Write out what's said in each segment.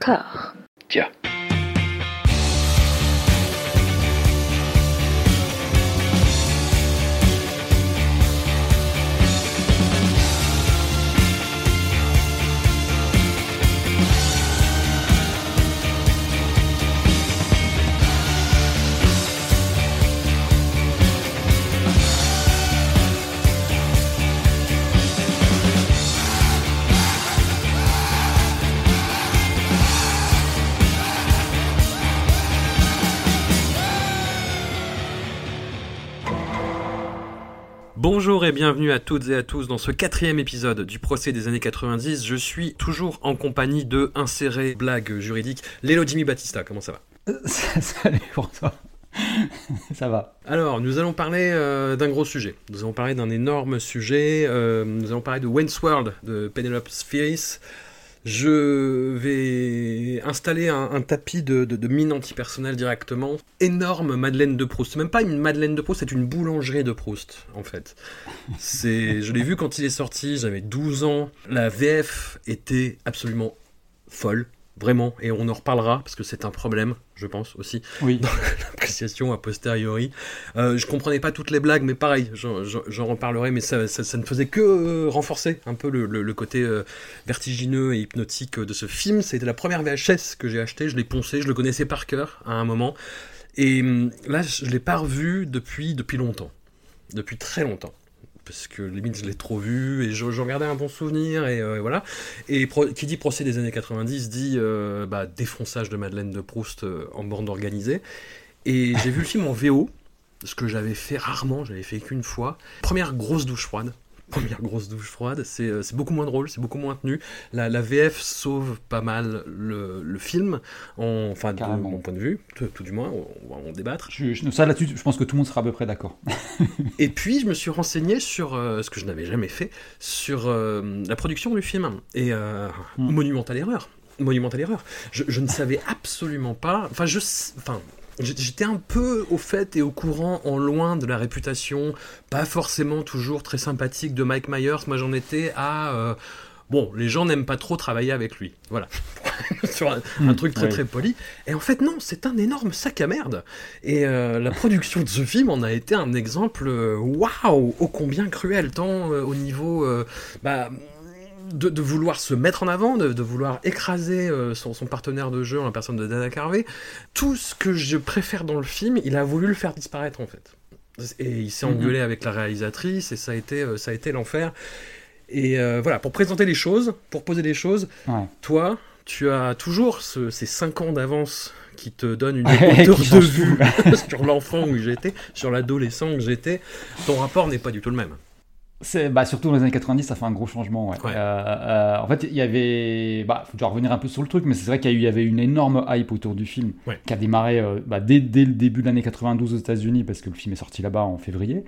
D'accord. Bonjour et bienvenue à toutes et à tous dans ce quatrième épisode du procès des années 90. Je suis toujours en compagnie de inséré blague juridique, Lélo Jimmy Battista. Comment ça va? Salut pour toi. ça va. Alors, nous allons parler euh, d'un gros sujet. Nous allons parler d'un énorme sujet. euh, nous allons parler de Wayne's World de Penelope Spheris. Je vais installer un, tapis de, mine antipersonnelle directement. Énorme Madeleine de Proust. Même pas une Madeleine de Proust, c'est une boulangerie de Proust, en fait. C'est, je l'ai vu quand il est sorti, j'avais 12 ans. La VF était absolument folle. Vraiment, et on en reparlera parce que c'est un problème, je pense aussi, Oui. dans l'appréciation a posteriori. Euh, je comprenais pas toutes les blagues, mais pareil, j'en- reparlerai, mais ça, ça- ça ne faisait que euh, renforcer un peu le, le- le côté euh, vertigineux et hypnotique de ce film. C'était la première VHS que j'ai acheté, je l'ai poncé, je le connaissais par cœur à un moment, et hum, là, je l'ai pas revu depuis, depuis longtemps, depuis très longtemps. Parce que limite je l'ai trop vu et j'en gardais un bon souvenir et euh, voilà. Et qui dit procès des années 90 dit euh, bah, défonçage de Madeleine de Proust euh, en bande organisée. Et j'ai vu le film en VO, ce que j'avais fait rarement, j'avais fait qu'une fois. Première grosse douche froide. Première grosse douche froide, c'est euh, c'est beaucoup moins drôle, c'est beaucoup moins tenu. La, la VF sauve pas mal le, le film, en, enfin de mon point de vue, tout, tout du moins, on, on va en débattre. Je, je- ça là-dessus, je pense que tout le monde sera à peu près d'accord. Et puis je me suis renseigné sur euh, ce que je n'avais jamais fait, sur euh, la production du film. Et euh, Hmm. monumentale erreur. Monumentale erreur. Je, je ne savais absolument pas. Enfin, je, enfin, j'étais un peu au fait et au courant, en loin de la réputation, pas forcément toujours très sympathique de Mike Myers. Moi, j'en étais à. euh, Bon, les gens n'aiment pas trop travailler avec lui. Voilà. Sur un, un Hmm, truc très ouais. très poli. Et en fait, non, c'est un énorme sac à merde. Et euh, la production de ce film en a été un exemple, euh, waouh, ô combien cruel, tant euh, au niveau euh, bah, de, de vouloir se mettre en avant, de, de vouloir écraser euh, son, son partenaire de jeu en la personne de Dana Carvey. Tout ce que je préfère dans le film, il a voulu le faire disparaître en fait. Et il s'est Mhm. engueulé avec la réalisatrice et ça a été, euh, ça a été l'enfer. Et euh, voilà, pour présenter les choses, pour poser les choses, Ouais. toi, tu as toujours ce- ces 5 ans d'avance qui te donnent une hauteur de vue sur l'enfant où j'étais, sur l'adolescent que j'étais. Ton rapport n'est pas du tout le même. Bah, surtout dans les années 90, ça fait un gros changement. Ouais. Ouais. Euh, euh, en fait, il y avait, bah, faut déjà revenir un peu sur le truc, mais c'est vrai qu'il y, avait une énorme hype autour du film Ouais. qui a démarré euh, bah, dès, dès le début de l'année 92 aux États-Unis parce que le film est sorti là-bas en février,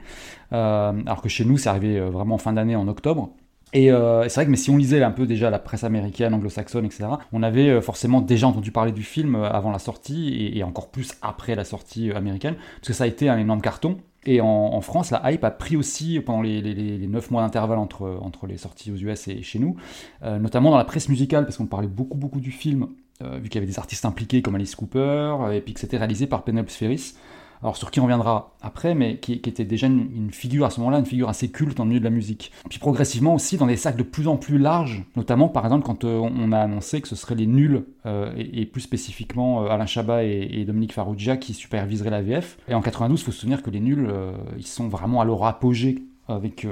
alors que chez nous, c'est arrivé vraiment en fin d'année, en octobre. Et euh, c'est vrai que mais si on lisait un peu déjà la presse américaine, anglo-saxonne, etc., on avait forcément déjà entendu parler du film avant la sortie et, et encore plus après la sortie américaine, parce que ça a été un énorme carton. Et en, France, la hype a pris aussi pendant les, les, les 9 mois d'intervalle entre, les sorties aux US et chez nous, euh, notamment dans la presse musicale, parce qu'on parlait beaucoup beaucoup du film, euh, vu qu'il y avait des artistes impliqués comme Alice Cooper, euh, et puis que c'était réalisé par Penelope Spheris. Alors sur qui on reviendra après, mais qui, était déjà une, figure à ce moment-là, une figure assez culte le milieu de la musique. Puis progressivement aussi dans des sacs de plus en plus larges, notamment par exemple quand euh, on a annoncé que ce seraient les nuls, euh, et, plus spécifiquement euh, Alain Chabat et, Dominique Farrugia qui superviseraient la VF. Et en 92, il faut se souvenir que les nuls, ils sont vraiment à leur apogée avec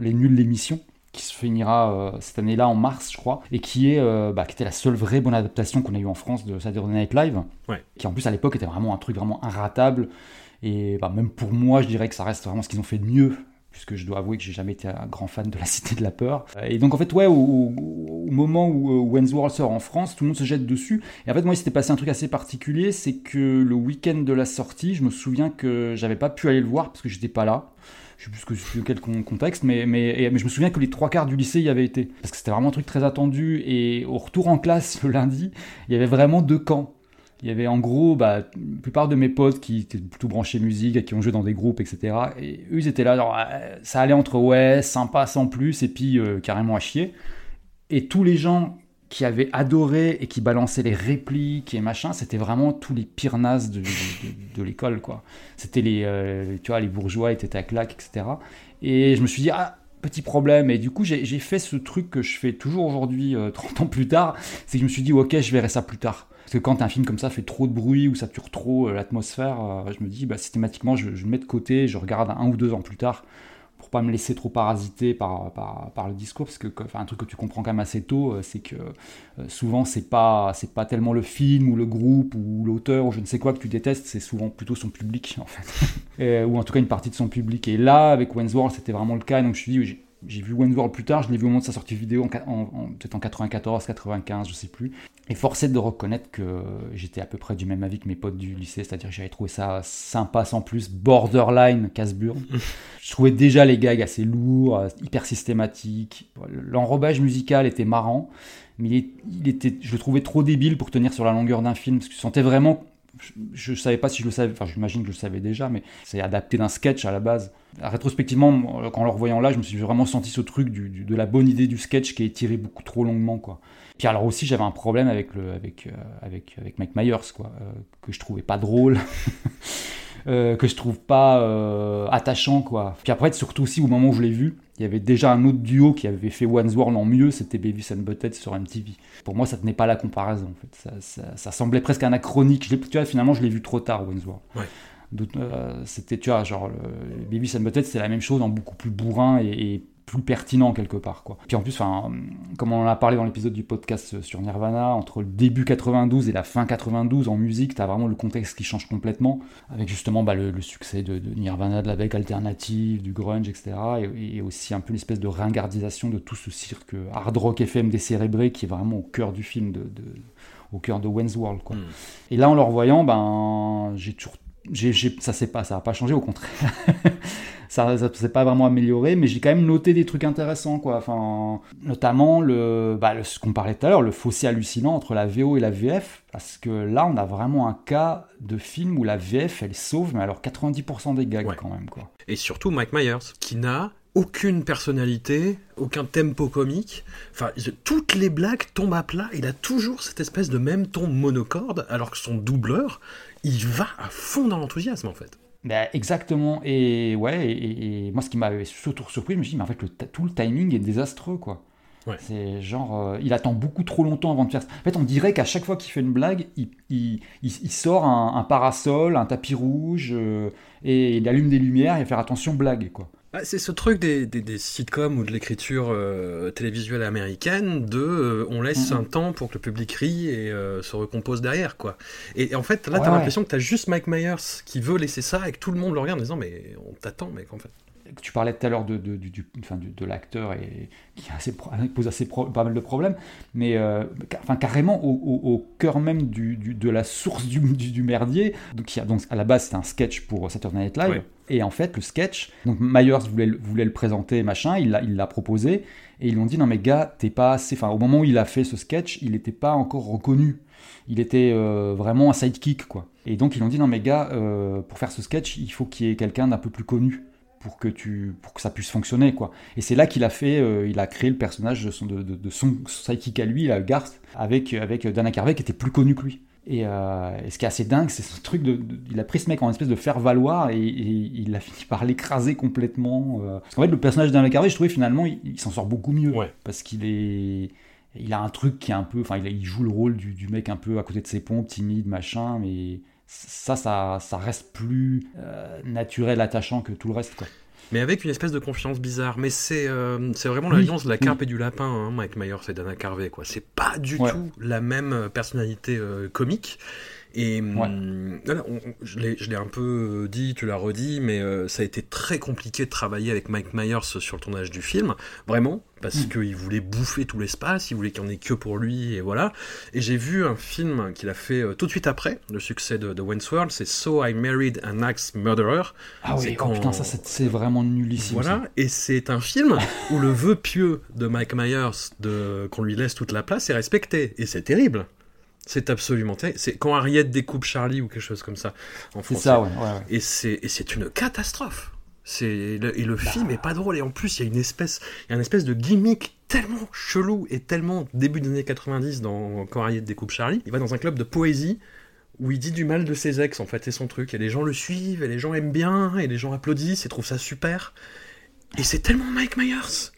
les nuls l'émission qui se finira euh, cette année-là en mars, je crois, et qui est, euh, bah, qui était la seule vraie bonne adaptation qu'on a eue en France de Saturday Night Live, Ouais. qui en plus à l'époque était vraiment un truc vraiment inratable. Et bah, même pour moi, je dirais que ça reste vraiment ce qu'ils ont fait de mieux, puisque je dois avouer que j'ai jamais été un grand fan de la Cité de la Peur. Et donc en fait, ouais, au, au- au moment où euh, Wayne's World sort en France, tout le monde se jette dessus. Et en fait, moi, il s'était passé un truc assez particulier, c'est que le week-end de la sortie, je me souviens que j'avais pas pu aller le voir parce que j'étais pas là. Je sais plus que, quel con- contexte, mais, je me souviens que les trois quarts du lycée y avaient été. Parce que c'était vraiment un truc très attendu. Et au retour en classe le lundi, il y avait vraiment deux camps. Il y avait en gros bah, la plupart de mes potes qui étaient plutôt branchés musique, qui ont joué dans des groupes, etc. Et eux, ils étaient là, euh, ça allait entre ouais, sympa sans plus, et puis euh, carrément à chier. Et tous les gens qui avait adoré et qui balançait les répliques et machin, c'était vraiment tous les pires nazes de, l'école, quoi. C'était les, euh, tu vois, les bourgeois étaient à claque, etc. Et je me suis dit, ah, petit problème. Et du coup, j'ai fait ce truc que je fais toujours aujourd'hui, 30 ans plus tard, c'est que je me suis dit, ok, je verrai ça plus tard. Parce que quand un film comme ça fait trop de bruit ou sature trop l'atmosphère, je me dis, bah, systématiquement, je, je, le mets de côté, je regarde un ou deux ans plus tard pas me laisser trop parasiter par, par, le discours, parce que un truc que tu comprends quand même assez tôt, euh, c'est que euh, souvent c'est pas c'est pas tellement le film ou le groupe ou l'auteur ou je ne sais quoi que tu détestes, c'est souvent plutôt son public en fait, ou en tout cas une partie de son public. Et là, avec Wentworth, c'était vraiment le cas, donc je me suis dit j'ai vu Wentworld plus tard, je l'ai vu au moment de sa sortie vidéo, en, peut-être en 94, 95, je sais plus. Et forcé de reconnaître que j'étais à peu près du même avis que mes potes du lycée, c'est-à-dire que j'avais trouvé ça sympa sans plus, borderline casse-burne. je trouvais déjà les gags assez lourds, hyper systématiques. L'enrobage musical était marrant, mais il, était, je le trouvais trop débile pour tenir sur la longueur d'un film, parce que je sentais vraiment je ne savais pas si je le savais, enfin j'imagine que je le savais déjà, mais c'est adapté d'un sketch à la base. Rétrospectivement, en le revoyant là, je me suis vraiment senti ce truc de la bonne idée du sketch qui est tiré beaucoup trop longuement. Quoi. Puis alors aussi, j'avais un problème avec, euh, avec, avec Mike Myers, quoi, euh, que je trouvais pas drôle. Euh, que je trouve pas attachant quoi. Puis après surtout aussi au moment où je l'ai vu, il y avait déjà un autre duo qui avait fait One's World en mieux, c'était Baby and Butthead sur MTV. Pour moi, ça tenait pas la comparaison en fait. Ça, semblait presque anachronique. Tu vois, finalement, je l'ai vu trop tard One's World. Euh, c'était, tu vois, genre, le Baby and Butthead, c'était la même chose en beaucoup plus bourrin et plus pertinent quelque part. Quoi. Puis en plus, comme on en a parlé dans l'épisode du podcast sur Nirvana, entre le début 92 et la fin 92 en musique, tu as vraiment le contexte qui change complètement, avec justement bah, le, succès de, Nirvana, de la vague alternative, du grunge, etc. Et, aussi un peu l'espèce de ringardisation de tout ce cirque hard rock FM décérébré qui est vraiment au cœur du film, de, au cœur de Wayne's World. Quoi. Hmm. Et là, en le revoyant, ben, j'ai toujours ça n'a pas, ça pas changé, au contraire. ça ne s'est pas vraiment amélioré, mais j'ai quand même noté des trucs intéressants, quoi. Enfin, notamment le, bah, le ce qu'on parlait tout à l'heure, le fossé hallucinant entre la VO et la VF, parce que là, on a vraiment un cas de film où la VF, elle sauve, mais alors 90% des gags quand même, quoi. Et surtout Mike Myers, qui n'a aucune personnalité, aucun tempo comique. Enfin, toutes les blagues tombent à plat. Il a toujours cette espèce de même ton monocorde, alors que son doubleur, il va à fond dans l'enthousiasme en fait. Ben, exactement. Et ouais, et, moi ce qui m'a surtout surpris, je me suis dit, mais en fait, le, tout le timing est désastreux quoi. C'est genre, euh, il attend beaucoup trop longtemps avant de faire ça. En fait, on dirait qu'à chaque fois qu'il fait une blague, il, il, il, sort un, parasol, un tapis rouge, euh, et il allume des lumières et faire attention blague, quoi. Ah, c'est ce truc des, des, sitcoms ou de l'écriture euh, télévisuelle américaine de euh, on laisse un temps pour que le public rie et euh, se recompose derrière quoi. Et, en fait là t'as l'impression que t'as juste Mike Myers qui veut laisser ça et que tout le monde le regarde en disant mais on t'attend mec en fait tu parlais tout à l'heure de, de, du, enfin, de, l'acteur et qui assez, pose assez pas mal de problèmes, mais enfin, carrément au, au, cœur même du, de la source du, du, merdier. Donc, a, donc à la base, c'est un sketch pour Saturday Night Live. Et en fait, le sketch, Myers voulait, le présenter, machin, il l'a, proposé, et ils lui ont dit non mais gars, t'es pas assez. Enfin, au moment où il a fait ce sketch, il n'était pas encore reconnu. Il était euh, vraiment un sidekick, quoi. Et donc ils ont dit non mais gars, euh, pour faire ce sketch, il faut qu'il y ait quelqu'un d'un peu plus connu pour que tu pour que ça puisse fonctionner quoi et c'est là qu'il a fait euh, il a créé le personnage de son de, de, son psychic à lui la Garth avec avec Dana Carvey qui était plus connu que lui euh, et, ce qui est assez dingue c'est ce truc de, il a pris ce mec en espèce de faire valoir et, il a fini par l'écraser complètement euh. parce qu'en fait le personnage Dana Carvey je trouvais finalement il, s'en sort beaucoup mieux parce qu'il est il a un truc qui est un peu enfin il, il joue le rôle du, du, mec un peu à côté de ses pompes timide machin mais ça, ça, ça reste plus euh, naturel, attachant que tout le reste. Quoi. Mais avec une espèce de confiance bizarre. Mais c'est euh, c'est vraiment l'alliance de la carpe et du lapin, hein, Mike Myers et Dana Carvey. quoi. C'est pas du tout la même euh, personnalité comique. Et hum, je l'ai un peu dit, tu l'as redit, mais ça a été très compliqué de travailler avec Mike Myers sur le tournage du film. Vraiment, parce mm. qu'il voulait bouffer tout l'espace, il voulait qu'il n'y en ait que pour lui, et voilà. Et j'ai vu un film qu'il a fait euh, tout de suite après le succès de, de World, c'est So I Married an Axe Murderer. Ah oui, oh putain, ça c'est vraiment nullissime. Voilà, et c'est un film où le vœu pieux de Mike Myers de qu'on lui laisse toute la place est respecté, et c'est terrible. C'est absolument. C'est quand Harriet découpe Charlie ou quelque chose comme ça en français. C'est ça, ouais, ouais. Et c'est une catastrophe. C'est et le bah. film est pas drôle et en plus il y a une espèce, il y a une espèce de gimmick tellement chelou et tellement début des années 90 dans Quand Harriet découpe Charlie. Il va dans un club de poésie où il dit du mal de ses ex, en fait, c'est son truc. Et les gens le suivent, et les gens aiment bien, et les gens applaudissent, et trouvent ça super. Et c'est tellement Mike Myers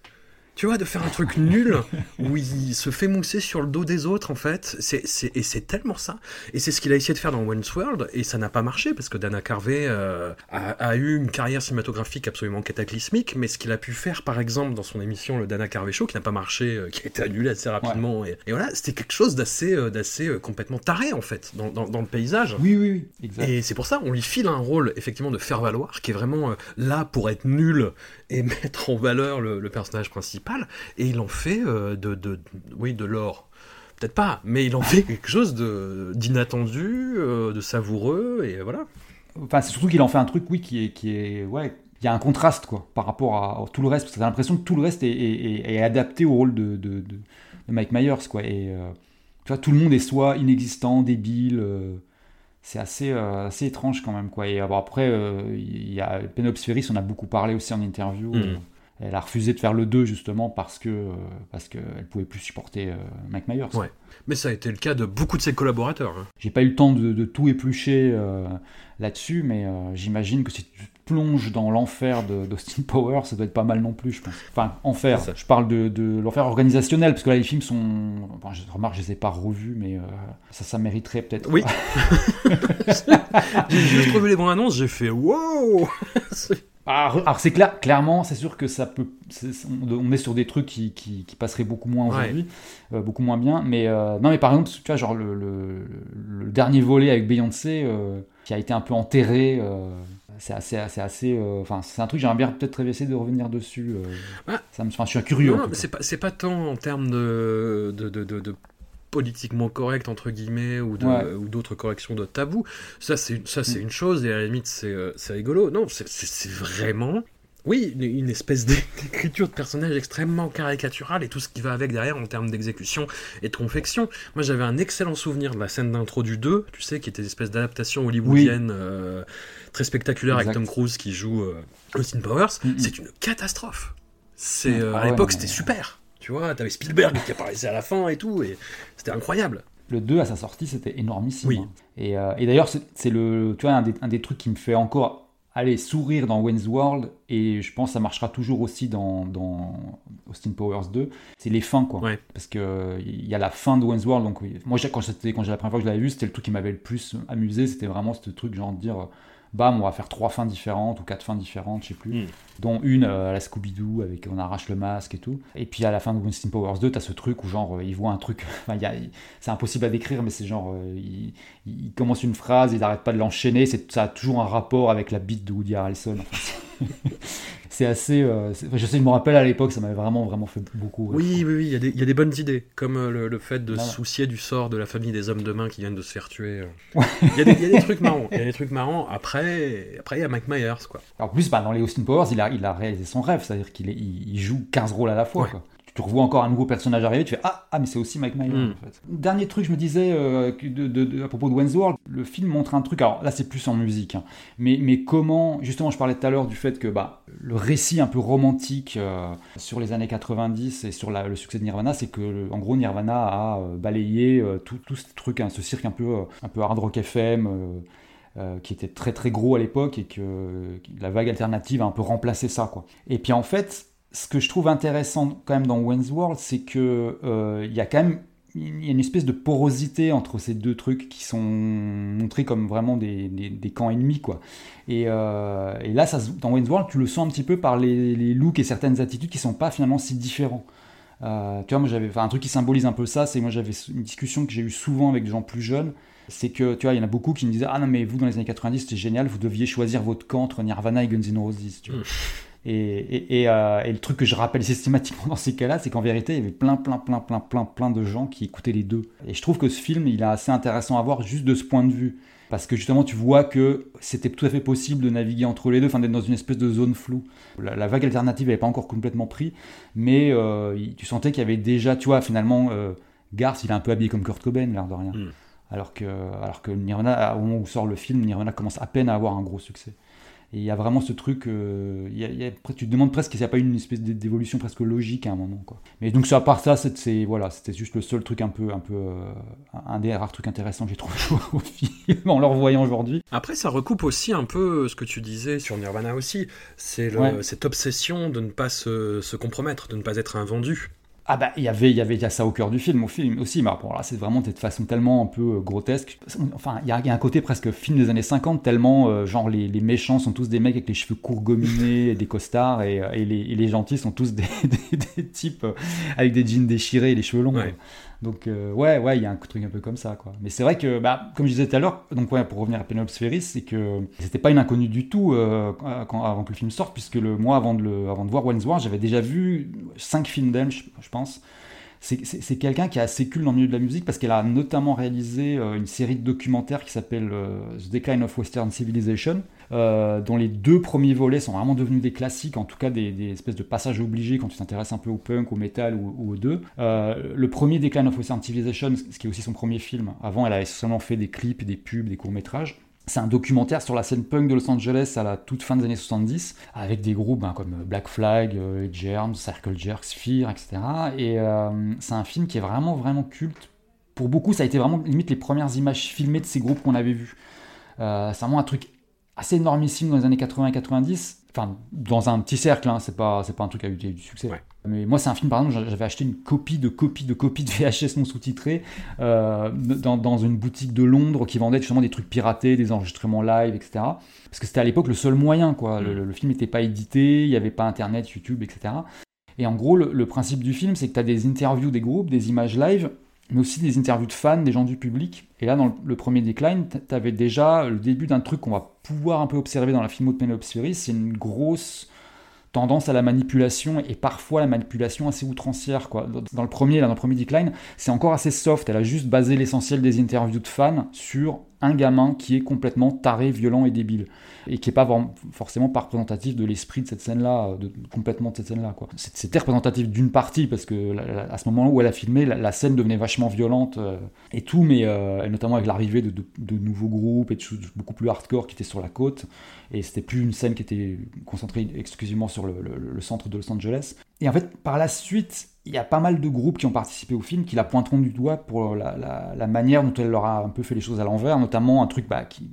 tu vois, de faire un truc nul où il se fait mousser sur le dos des autres, en fait. C'est, et c'est tellement ça. Et c'est ce qu'il a essayé de faire dans World, et ça n'a pas marché, parce que Dana Carvey euh, a, eu une carrière cinématographique absolument cataclysmique, mais ce qu'il a pu faire, par exemple, dans son émission Le Dana Carvey Show, qui n'a pas marché, euh, qui a été annulé assez rapidement, et, voilà, c'était quelque chose d'assez, euh, d'assez complètement taré, en fait, dans, dans, le paysage. Oui, oui, oui, exact. Et c'est pour ça, on lui file un rôle, effectivement, de faire valoir, qui est vraiment là pour être nul et mettre en valeur le personnage principal et il en fait euh, de, de, oui, de l'or. Peut-être pas, mais il en fait quelque chose d'inattendu, euh, de savoureux, et voilà. Enfin, c'est surtout qu'il en fait un truc, oui, qui est, qui est, ouais, il y a un contraste, quoi, par rapport à, tout le reste, parce que t'as l'impression que tout le reste est, est, adapté au rôle de, de, de, Mike Myers, quoi, et euh, tu vois, tout le monde est soit inexistant, débile, c'est assez, assez étrange quand même, quoi, et après, il y a Ferris, on a beaucoup parlé aussi en interview, mm. Elle a refusé de faire le 2 justement parce que euh, parce qu'elle pouvait plus supporter euh, Mike Myers. Ouais. Mais ça a été le cas de beaucoup de ses collaborateurs. Hein. J'ai pas eu le temps de, tout éplucher euh, là-dessus, mais j'imagine que si tu plonges dans l'enfer d'Austin Power, ça doit être pas mal non plus, je pense. Enfin, enfer. Je parle de, l'enfer organisationnel, parce que là les films sont. Enfin, je remarque, je les ai pas revus, mais ça, ça mériterait peut-être. Oui. j'ai juste revu les bandes annonces, j'ai fait wow. Alors, c'est clair, clairement, c'est sûr que ça peut. on est sur des trucs qui, qui, passeraient beaucoup moins aujourd'hui, euh, beaucoup moins bien. Mais euh, non, mais par exemple, tu vois, genre le, le, dernier volet avec Beyoncé, euh, qui a été un peu enterré. c'est assez, assez, assez. Enfin, c'est un truc j'aimerais bien peut-être essayer de revenir dessus. Bah, ça me, je suis curieux. Non, c'est pas, pas tant en termes de, de, de, de politiquement correct entre guillemets ou d'autres corrections de tabou ça c'est ça c'est mm. une chose et à la limite c'est euh, rigolo non c'est vraiment oui, une espèce d'écriture de personnage extrêmement caricaturale et tout ce qui va avec derrière en termes d'exécution et de confection. Moi, j'avais un excellent souvenir de la scène d'intro du 2, tu sais, qui était une espèce d'adaptation hollywoodienne euh, très spectaculaire avec Tom Cruise qui joue euh, Austin Powers. Mm, mm. C'est une catastrophe. C'est à ah l'époque, c'était super. Tu vois, t'avais Spielberg qui apparaissait à la fin et tout, et c'était incroyable. Le 2 à sa sortie, c'était énormissime. Oui. Et, euh, et d'ailleurs, c'est le, tu vois, un des, un des, trucs qui me fait encore aller sourire dans Wayne's World, et je pense que ça marchera toujours aussi dans, dans Austin Powers 2, c'est les fins, quoi. Parce qu'il y a la fin de Wayne's World, donc moi, quand, quand j'ai la première fois que je l'avais vu, c'était le truc qui m'avait le plus amusé, c'était vraiment ce truc, genre de dire bam, on va faire trois fins différentes ou quatre fins différentes, je sais plus, hmm. dont une euh, à la Scooby-Doo avec on arrache le masque et tout. Et puis à la fin de Winston Powers 2, t'as ce truc où genre euh, il voit un truc, c'est impossible à décrire, mais c'est genre euh, il, commence une phrase, il n'arrête pas de l'enchaîner, ça a toujours un rapport avec la bite de Woody Harrelson. c'est assez. Euh, je sais, je me rappelle à l'époque, ça m'avait vraiment, vraiment fait beaucoup. oui, oui, oui, il y, a des bonnes idées, comme euh, le, fait de se soucier du sort de la famille des hommes de main qui viennent de se faire tuer. Euh. Il y, a des trucs marrants. Il y a des trucs marrants. Après, après, il y a Mike Myers, quoi. En plus, bah, dans les Austin Powers, il a, il a réalisé son rêve, c'est-à-dire qu'il il joue 15 rôles à la fois. Quoi tu revois encore un nouveau personnage arriver, tu fais ah, ah mais c'est aussi Mike Myers. Hmm. En fait. Dernier truc, je me disais euh, de, à propos de Wayne's World, le film montre un truc. Alors là, c'est plus en musique, hein, mais mais comment justement, je parlais tout à l'heure du fait que bah le récit un peu romantique euh, sur les années 90 et sur le succès de Nirvana, c'est que en gros Nirvana a euh, balayé tout, tout ce truc, hein, ce cirque un peu un peu hard rock FM. qui était très très gros à l'époque et que la vague alternative a un peu remplacé ça quoi. Et puis en fait, ce que je trouve intéressant quand même dans Wayne's World, c'est que euh, il y a quand même il y a une espèce de porosité entre ces deux trucs qui sont montrés comme vraiment des, des, camps ennemis quoi. Et, euh, là, dans Wayne's World, tu le sens un petit peu par les, looks et certaines attitudes qui sont pas finalement si différents. Euh, tu vois, moi j'avais un truc qui symbolise un peu ça, c'est moi j'avais une discussion que j'ai eu souvent avec des gens plus jeunes. C'est que tu vois, il y en a beaucoup qui me disaient ah non mais vous dans les années 90 c'était génial, vous deviez choisir votre camp entre Nirvana et Guns N' Roses. Tu vois. Euh, et, le truc que je rappelle systématiquement dans ces cas-là, c'est qu'en vérité, il y avait plein, plein, plein, plein, plein, plein de gens qui écoutaient les deux. Et je trouve que ce film, il est assez intéressant à voir juste de ce point de vue. Parce que justement, tu vois que c'était tout à fait possible de naviguer entre les deux, enfin d'être dans une espèce de zone floue. La, vague alternative n'avait pas encore complètement pris, mais euh, tu sentais qu'il y avait déjà, tu vois, finalement, euh, Garth, il est un peu habillé comme Kurt Cobain, l'air de rien. Hmm. Alors que, alors que Nirvana, au moment où sort le film, Nirvana commence à peine à avoir un gros succès. Et il y a vraiment ce truc, euh, y a, tu te demandes presque s'il n'y a pas une espèce d'évolution presque logique à un moment. Quoi. Mais donc, à part ça, c'est, voilà, c'était juste le seul truc un peu, un peu, euh, un des rares trucs intéressants que j'ai trouvé au film en le revoyant aujourd'hui. Après, ça recoupe aussi un peu ce que tu disais sur Nirvana aussi. C'est cette obsession de ne pas se, se compromettre, de ne pas être invendu. Ah bah il y avait il y avait y a ça au cœur du film au film aussi mais bon là c'est vraiment de façon tellement un peu euh, grotesque enfin il y, a un côté presque film des années 50 tellement euh, genre les, les, méchants sont tous des mecs avec les cheveux courts gominés et des costards et, et, les, les, gentils sont tous des, des, types euh, avec des jeans déchirés et les cheveux longs donc euh, ouais, ouais, il y a un truc un peu comme ça, quoi. Mais c'est vrai que, bah, comme je disais tout à l'heure, donc pour revenir à Penelope Spheris, c'est que c'était pas une inconnue du tout euh, quand, avant que le film sorte, puisque le mois avant de, le, avant de voir War, j'avais déjà vu cinq films d'elle, je, pense. C'est quelqu'un qui est assez cool dans le milieu de la musique parce qu'elle a notamment réalisé euh, une série de documentaires qui s'appelle The Decline of Western Civilization, euh, dont les deux premiers volets sont vraiment devenus des classiques, en tout cas des, espèces de passages obligés quand tu t'intéresses un peu au punk, au metal ou, aux deux. Euh, le premier Decline of Western Civilization, ce qui est aussi son premier film, avant elle avait seulement fait des clips, des pubs, des courts-métrages. C'est un documentaire sur la scène punk de Los Angeles à la toute fin des années 70, avec des groupes ben, comme Black Flag, euh, Germs, Circle Jerk, Sphere, etc. Et c'est un film qui est vraiment, vraiment culte. Pour beaucoup, ça a été vraiment limite les premières images filmées de ces groupes qu'on avait vus. c'est vraiment un truc assez énormissime dans les années 80 et 90. Enfin, dans un petit cercle, hein, c'est pas, pas un truc à eu du succès. Mais moi, c'est un film, par exemple, j'avais acheté une copie de copie de copie de VHS non sous-titré euh, dans, dans, une boutique de Londres qui vendait justement des trucs piratés, des enregistrements live, etc. Parce que c'était à l'époque le seul moyen, quoi. Le, mm. film n'était pas édité, il n'y avait pas Internet, YouTube, etc. Et en gros, le, le principe du film, c'est que tu as des interviews des groupes, des images live, mais aussi des interviews de fans, des gens du public. Et là, dans le, premier Decline, tu avais déjà le début d'un truc qu'on va pouvoir un peu observer dans la filmo de Penelope c'est une grosse tendance à la manipulation et parfois la manipulation assez outrancière. Dans le premier, là, dans le premier Decline, c'est encore assez soft. Elle a juste basé l'essentiel des interviews de fans sur un gamin qui est complètement taré, violent et débile. Et qui n'est pas forcément représentatif de l'esprit de cette scène-là, de, complètement de cette scène-là. C'était représentatif d'une partie, parce que à ce moment où elle a filmé, la, scène devenait vachement violente euh, et tout, mais euh, notamment avec l'arrivée de, nouveaux groupes et de choses beaucoup plus hardcore qui étaient sur la côte. Et c'était plus une scène qui était concentrée exclusivement sur le centre de Los Angeles. Et en fait, par la suite, il y a pas mal de groupes qui ont participé au film qui la pointeront du doigt pour la, manière dont elle leur a un peu fait les choses à l'envers, notamment un truc bah, qui,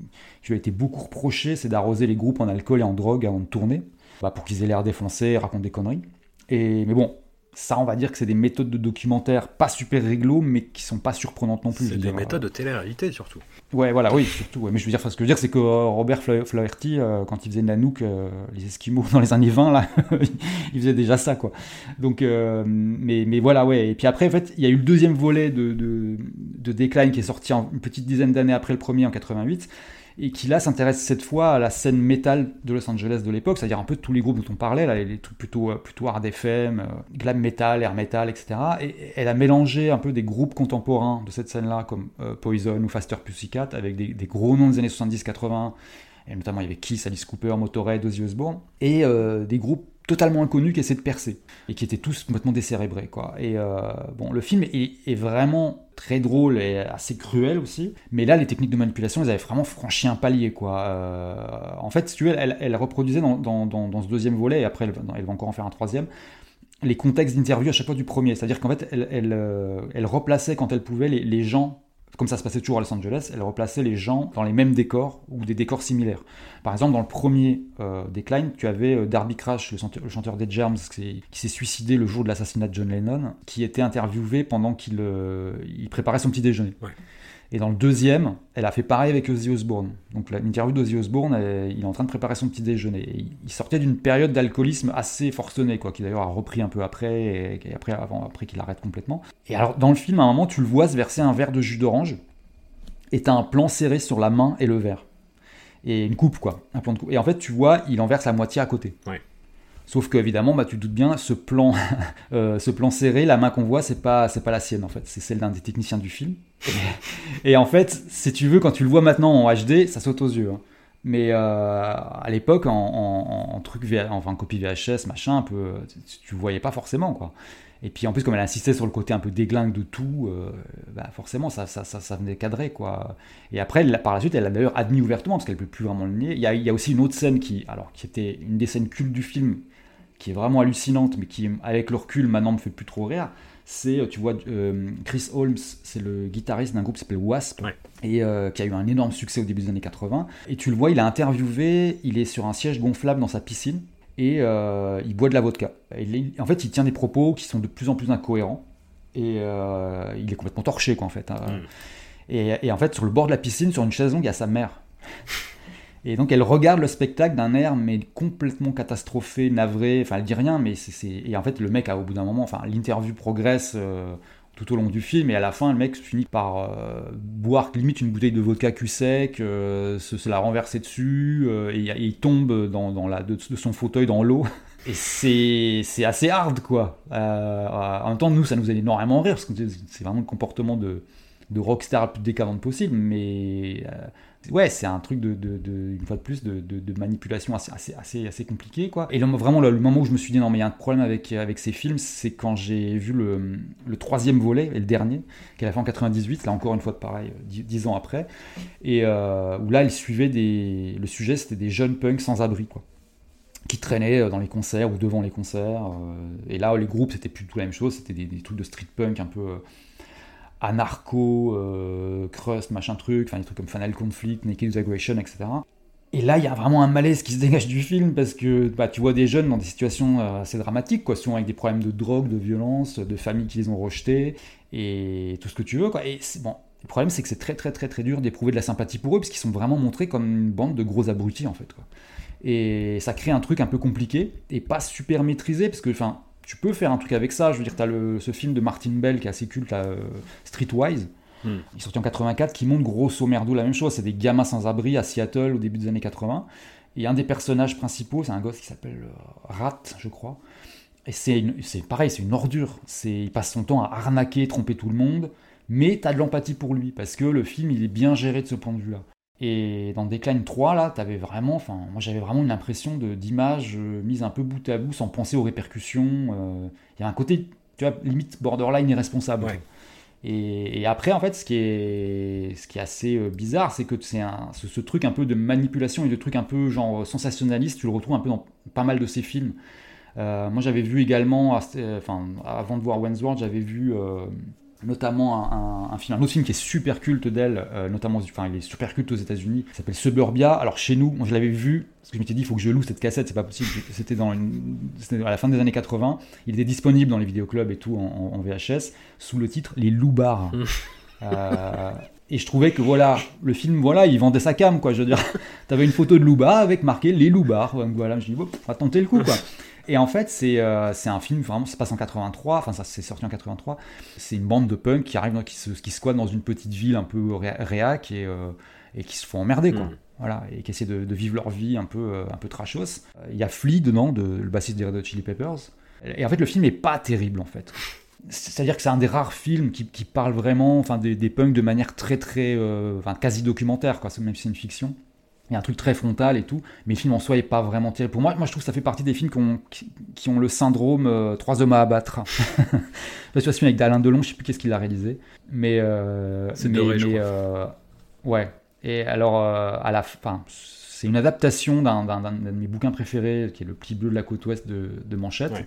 lui a été beaucoup reproché, c'est d'arroser les groupes en alcool et en drogue avant de tourner, bah, pour qu'ils aient l'air défoncés et racontent des conneries. Et, mais bon, ça, on va dire que c'est des méthodes de documentaire pas super réglo, mais qui sont pas surprenantes non plus. C'est des méthodes de télé-réalité surtout. Ouais, voilà, oui, surtout. Mais je veux dire, ce que je veux dire, c'est que euh, Robert Flaherty, euh, quand il faisait Nanook, euh, les Esquimaux dans les années 20, là, il faisait déjà ça, quoi. Donc, mais, mais voilà, ouais. Et puis après, en fait, il y a eu le deuxième volet de, de, de Decline qui est sorti en, une petite dizaine d'années après le premier, en 88 et qui là s'intéresse cette fois à la scène métal de Los Angeles de l'époque, c'est-à-dire un peu tous les groupes dont on parlait, là, les plutôt, euh, plutôt hard FM, euh, glam metal, air metal, etc. Et elle a mélangé un peu des groupes contemporains de cette scène-là, comme euh, Poison ou Faster Pussycat, avec des, des, gros noms des années 70-80, et notamment il y avait Kiss, Alice Cooper, Motorhead, Ozzy Osbourne, et des groupes totalement inconnus qui essaient de percer et qui étaient tous complètement décérébrés quoi. Et bon, le film est, vraiment très drôle et assez cruel aussi. Mais là, les techniques de manipulation, elles avaient vraiment franchi un palier, quoi. Euh, en fait, si tu veux, elle, elle reproduisait dans, dans, dans, ce deuxième volet, et après, elle, elle, va encore en faire un troisième, les contextes d'interview à chaque fois du premier. C'est-à-dire qu'en fait, elle, elle, euh, elle, replaçait quand elle pouvait les, les gens comme ça se passait toujours à Los Angeles, elle replaçait les gens dans les mêmes décors ou des décors similaires. Par exemple, dans le premier euh, Decline, tu avais euh, Darby Crash, le chanteur, des Germs, qui s'est suicidé le jour de l'assassinat de John Lennon, qui était interviewé pendant qu'il euh, préparait son petit déjeuner. Et dans le deuxième, elle a fait pareil avec Ozzy Osbourne. Donc l'interview d'Ozzy Osbourne, il est en train de préparer son petit déjeuner. il sortait d'une période d'alcoolisme assez forcenée, quoi, qui d'ailleurs a repris un peu après, et, après, avant, après qu'il arrête complètement. Et alors dans le film, à un moment, tu le vois se verser un verre de jus d'orange, et t'as un plan serré sur la main et le verre. Et une coupe, quoi. Un plan de coupe. Et en fait, tu vois, il en verse la moitié à côté. Ouais. Sauf que évidemment, bah, tu te doutes bien, ce plan, euh, ce plan serré, la main qu'on voit, c'est pas, c'est pas la sienne en fait, c'est celle d'un des techniciens du film. Et, en fait, si tu veux, quand tu le vois maintenant en HD, ça saute aux yeux. Hein. Mais euh, à l'époque, en, truc, enfin copie VHS, machin, un peu, tu, voyais pas forcément quoi. Et puis en plus, comme elle insistait sur le côté un peu déglingue de tout, euh, bah forcément, ça, ça, ça, venait cadrer. Quoi. Et après, par la suite, elle a d'ailleurs admis ouvertement, parce qu'elle ne peut plus vraiment le nier. Il y, a, il y, a, aussi une autre scène qui, alors, qui était une des scènes cultes du film, qui est vraiment hallucinante, mais qui, avec le recul, maintenant me fait plus trop rire. C'est, tu vois, euh, Chris Holmes, c'est le guitariste d'un groupe qui s'appelle Wasp, et euh, qui a eu un énorme succès au début des années 80. Et tu le vois, il a interviewé, il est sur un siège gonflable dans sa piscine et euh, il boit de la vodka. en fait, il tient des propos qui sont de plus en plus incohérents et euh, il est complètement torché, quoi, en fait. Hein. Mm. Et, en fait, sur le bord de la piscine, sur une chaise longue, il y a sa mère. Et donc, elle regarde le spectacle d'un air, mais complètement catastrophé, navré. Enfin, elle dit rien, mais c'est. Et en fait, le mec, au bout d'un moment, enfin, l'interview progresse. Euh, tout au long du film, et à la fin, le mec finit par euh, boire limite une bouteille de vodka cul sec, euh, se, la renverser dessus, et, il tombe dans, la, de, son fauteuil dans l'eau. Et c'est assez hard, quoi. en même temps, nous, ça nous a énormément rire, parce que c'est vraiment le comportement de, de rockstar le plus décadent possible, mais ouais, c'est un truc de, une fois de plus de, manipulation assez, assez, assez, compliqué quoi. Et vraiment le, moment où je me suis dit non mais il y a un problème avec, avec ces films, c'est quand j'ai vu le, le, troisième volet et le dernier qu'elle a fait en 98, là encore une fois de pareil, dix, ans après, et euh, où là il suivait des, le sujet c'était des jeunes punks sans abri quoi qui traînaient euh, dans les concerts ou devant les concerts. Euh, et là, les groupes, c'était plus tout la même chose, c'était des, des, trucs de street punk un peu anarcho, euh, crust, machin truc, enfin des trucs comme Final Conflict, Naked Aggression, etc. Et là, il y a vraiment un malaise qui se dégage du film parce que bah, tu vois des jeunes dans des situations euh, assez dramatiques, quoi, souvent avec des problèmes de drogue, de violence, de familles qui les ont rejetés et tout ce que tu veux. Quoi. Et bon, le problème, c'est que c'est très très très très dur d'éprouver de la sympathie pour eux parce qu'ils sont vraiment montrés comme une bande de gros abrutis en fait. Et ça crée un truc un peu compliqué et pas super maîtrisé parce que, enfin, tu peux faire un truc avec ça. Je veux dire, tu as ce film de Martin Bell qui est assez culte, là, euh, Streetwise. Hmm. Il est sorti en 84, qui montre grosso merdo la même chose. C'est des gamins sans abri à Seattle au début des années 80. Et un des personnages principaux, c'est un gosse qui s'appelle euh, Rat, je crois. Et c'est pareil, c'est une ordure. Il passe son temps à arnaquer, tromper tout le monde. Mais tu as de l'empathie pour lui, parce que le film, il est bien géré de ce point de vue-là. Et dans Decline 3, là, t'avais vraiment, enfin, moi j'avais vraiment une impression d'images euh, mises un peu bout à bout sans penser aux répercussions. Euh. Il y a un côté, tu vois, limite borderline irresponsable. Et, et, après, en fait, ce qui est, ce qui est assez euh, bizarre, c'est que c'est ce, ce, truc un peu de manipulation et de truc un peu genre sensationnaliste, tu le retrouves un peu dans pas mal de ces films. moi j'avais vu également, enfin, avant de voir Wentworth, j'avais vu notamment un, autre film qui est super culte d'elle, euh, notamment, enfin il est super culte aux États-Unis, s'appelle Suburbia. Alors chez nous, je l'avais vu, parce que je m'étais dit il faut que je loue cette cassette, c'est pas possible, c'était dans une, à la fin des années 80, il était disponible dans les vidéoclubs et tout en, VHS, sous le titre Les Loupards. euh, et je trouvais que voilà, le film, voilà, il vendait sa cam, quoi. Je veux dire, t'avais une photo de Loubar avec marqué les Loubards. Donc voilà, je dis, on va tenter le coup, quoi. Et en fait, c'est euh, c'est un film, vraiment, ça se passe en 83, enfin, ça s'est sorti en 83. C'est une bande de punks qui arrive, qui, se, qui squattent dans une petite ville un peu réac et, euh, et qui se font emmerder, quoi. Mm. Voilà, et qui essaient de, de, vivre leur vie un peu, un peu trashos. Il y a Flea dedans, de, le bassiste des Red Hot Chili Peppers. Et en fait, le film est pas terrible, en fait. C'est-à-dire que c'est un des rares films qui, qui parle vraiment enfin, des, des, punks de manière très, très, enfin, quasi documentaire, quoi, même si c'est une fiction. Il y a un truc très frontal et tout, mais le film en soi n'est pas vraiment tiré. Pour moi, moi, je trouve que ça fait partie des films qui ont, qui, ont le syndrome euh, Trois hommes à abattre. je sais pas avec Alain Delon, je sais plus qu'est-ce qu'il a réalisé. Mais. Euh, c'est doré, je crois. Euh, ouais. Et alors, à la fin, c'est une adaptation d'un de mes bouquins préférés, qui est Le Petit Bleu de la côte ouest de, de Manchette.